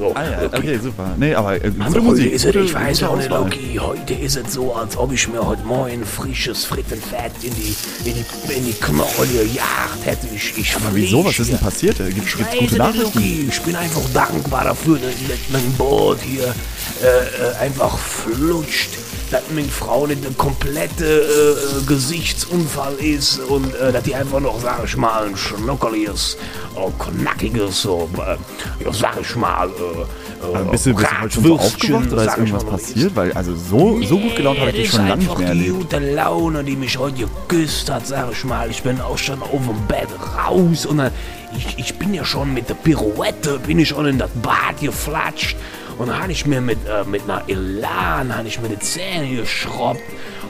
So, ah, ja, okay, super. Nee, aber äh, gute Also heute Musik. ist es, ich weiß auch nicht. Loki, heute ist es so, als ob ich mir heute Morgen frisches Frittenfett in die, in die, in die Knochen gejagt hätte. Ich, ich Aber wieso? Was ist denn passiert? Gibt es gute nicht, Nachrichten? Loki. Ich bin einfach dankbar dafür, dass dass mein Boot hier äh, äh, einfach flutscht. Dass meine Frau nicht ein kompletter äh, äh, Gesichtsunfall ist und äh, dass die einfach noch, sag ich mal, ein schnuckeliges, äh, knackiges, so, äh, ja, sag ich mal, äh, äh, du, bist du heute schon so aufgewacht oder ist irgendwas passiert? Weil, also so, so gut gelaunt habe ich Nee, dich schon lange nicht mehr die erlebt. gute Laune, die mich heute geküsst hat, sag ich mal. Ich bin auch schon auf dem Bett raus und dann, ich, ich bin ja schon mit der Pirouette, bin ich schon in das Bad geflatscht. Und dann habe ich mir mit, äh, mit einer Elan, habe ich mir die Zähne geschrubbt.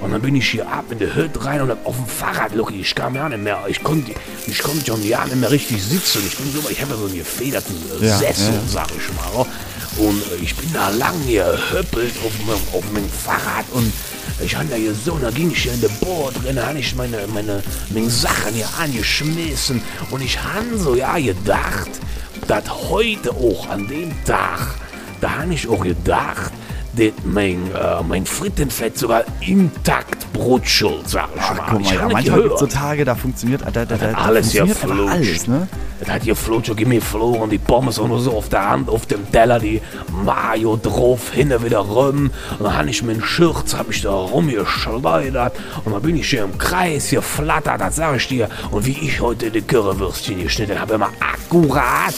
Und dann bin ich hier ab in die Hütte rein und auf dem Fahrrad, Lucky, ich kam ja nicht mehr, ich konnte, ich konnte schon ja nicht mehr richtig sitzen. Ich bin so, ich habe ja so einen gefederten äh, Ja, Sessel, ja. sag ich mal. Und äh, ich bin da lang gehüppelt auf meinem, auf meinem Fahrrad und ich hatte ja so, da ging ich hier in der Boot drin, da habe ich meine, meine, meine Sachen hier angeschmissen und ich habe so ja gedacht, dass heute auch an dem Tag, da habe ich auch gedacht, das mein, äh, mein Frittenfett sogar intakt brutschelt, sag ich Ach, mal. guck ich mal, ja, manchmal gibt so. Tage, da funktioniert, da, da, da, da alles ja alles, ne? Das hat hier Flutscher, gib mir verloren, die Pommes nur so auf der Hand, auf dem Teller, die Mayo drauf, hinne wieder rum. Und dann habe ich dem Schürz, hab ich da rumgeschleudert. Und dann bin ich hier im Kreis geflattert, das sag ich dir. Und wie ich heute die Currywürstchen geschnitten habe, immer akkurat,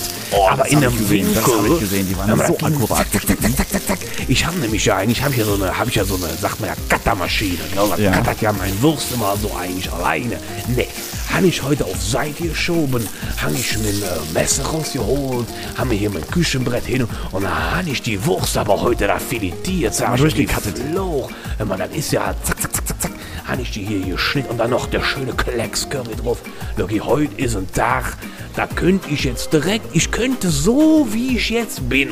aber das in einem ich gesehen, das Winkel. hab ich gesehen, die waren Aber so akkurat. Ich habe nämlich ja eigentlich, habe ich ja so eine, habe ich ja so eine, sagt man ja, Cuttermaschine. Ne? Das Ja. cuttert ja mein Wurst immer so eigentlich alleine. Ne, habe ich heute auf Seite geschoben, habe ich mein äh, Messer rausgeholt, habe mir hier mein Küchenbrett hin und dann habe ich die Wurst aber heute da filetiert, sag durchgekattet. Loch. Wenn man, das ist ja zack, zack, zack, zack, zack, habe ich die hier geschnitten und dann noch der schöne Klecks Curry drauf. Logi, heute ist ein Tag, da könnte ich jetzt direkt, ich könnte so wie ich jetzt bin,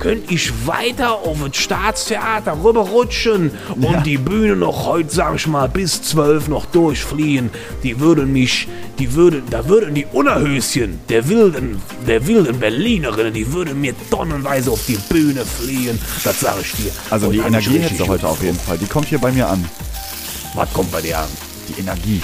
könnte ich weiter auf das Staatstheater rüberrutschen und Ja. die Bühne noch heute, sag ich mal, bis zwölf noch durchfliehen. Die würden mich, die würden, da würden die Unerhöschen der wilden, der wilden Berlinerinnen, die würden mir tonnenweise auf die Bühne fliehen. Das sag ich dir. Also Und die Energie hättest du heute auf jeden Fall. Die kommt hier bei mir an. Was kommt bei dir an? Die Energie.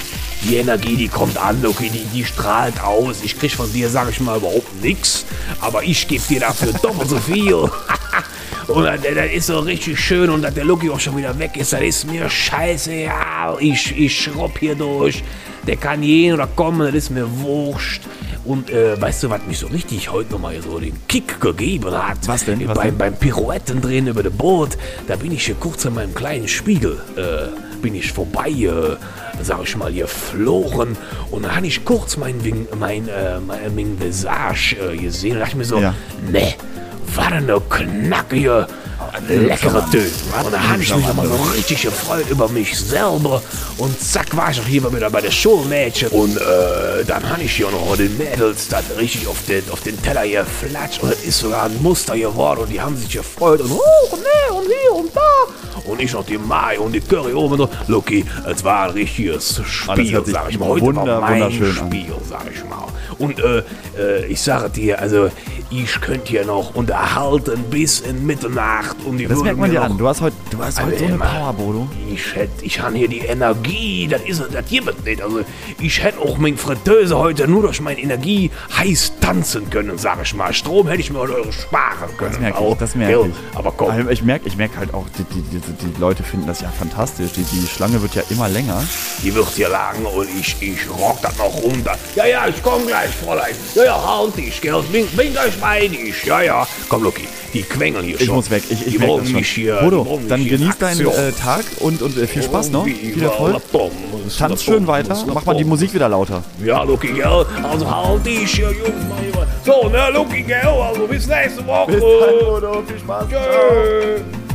Die Energie, die kommt an, okay, die, die strahlt aus. Ich krieg von dir, sag ich mal, überhaupt nichts. Aber ich gebe dir dafür doppelt so viel. Und das, das ist so richtig schön und dass der Lucky auch schon wieder weg ist, das ist mir scheißegal. Ich, ich schropp hier durch. Der kann gehen oder kommen, das ist mir wurscht. Und äh, weißt du, was mich so richtig heute nochmal so den Kick gegeben hat? Was denn? Was beim, denn? beim Pirouetten drehen über das Boot, da bin ich hier kurz an meinem kleinen Spiegel, äh, bin ich vorbei, äh, sag ich mal, geflogen. Und dann habe ich kurz mein, mein, äh, mein, mein Visage äh, gesehen und dachte mir so, Ja. ne, war eine knackige, leckere Töne. Und da habe ich mich mal so richtig gefreut über mich selber. Und zack, war ich auch hier wieder bei der Schulmädchen. Und äh, dann habe ich hier noch den Mädels das richtig auf den, auf den Teller hier flatscht. Und es ist sogar ein Muster geworden. Und die haben sich gefreut. Und, oh, und ne, und hier und da. Und ich noch die Mai und die Curry oben drauf. Lucky, es war ein richtiges Spiel, sag ich mal. Heute wunder- war mein. Spiel, sag ich mal. Und äh, äh, ich sage dir, also ich könnte hier noch unterhalten bis in Mitternacht. Und die Das merkt man dir an. Du hast heute, du hast heute so eine. Power, Bodo. Ich hätte, ich habe hier die Energie, das ist, das gibt nicht. Also ich hätte auch mein Fritteuse heute nur durch meine Energie heiß tanzen können, sag ich mal. Strom hätte ich mir heute sparen können. Das merke auch, ich, das merke ich. Aber komm, Ich merke ich merk halt auch, die, die, die, die Leute finden das ja fantastisch. Die, die Schlange wird ja immer länger. die wird hier lang und ich, ich rock das noch runter. Ja, ja, ich komm gleich, Fräulein. Ja, ja, halt dich, gell. Bin, bin gleich dich. Ja, ja. Komm, Lucky, die quengeln hier Ich schon. muss weg. Ich, ich die merke das schon. mich hier. Bodo, dann genieß deinen äh, Tag und, und äh, viel Spaß noch. Wie Viel war Erfolg. la Pommes, Tanz schön weiter. Mach mal die. Musik wieder lauter. Ja, Lucky, gell? Also halt dich hier, Jungs. So, ne, Lucky, gell? Also bis nächste Woche. Bodo. Viel Spaß. Tschö.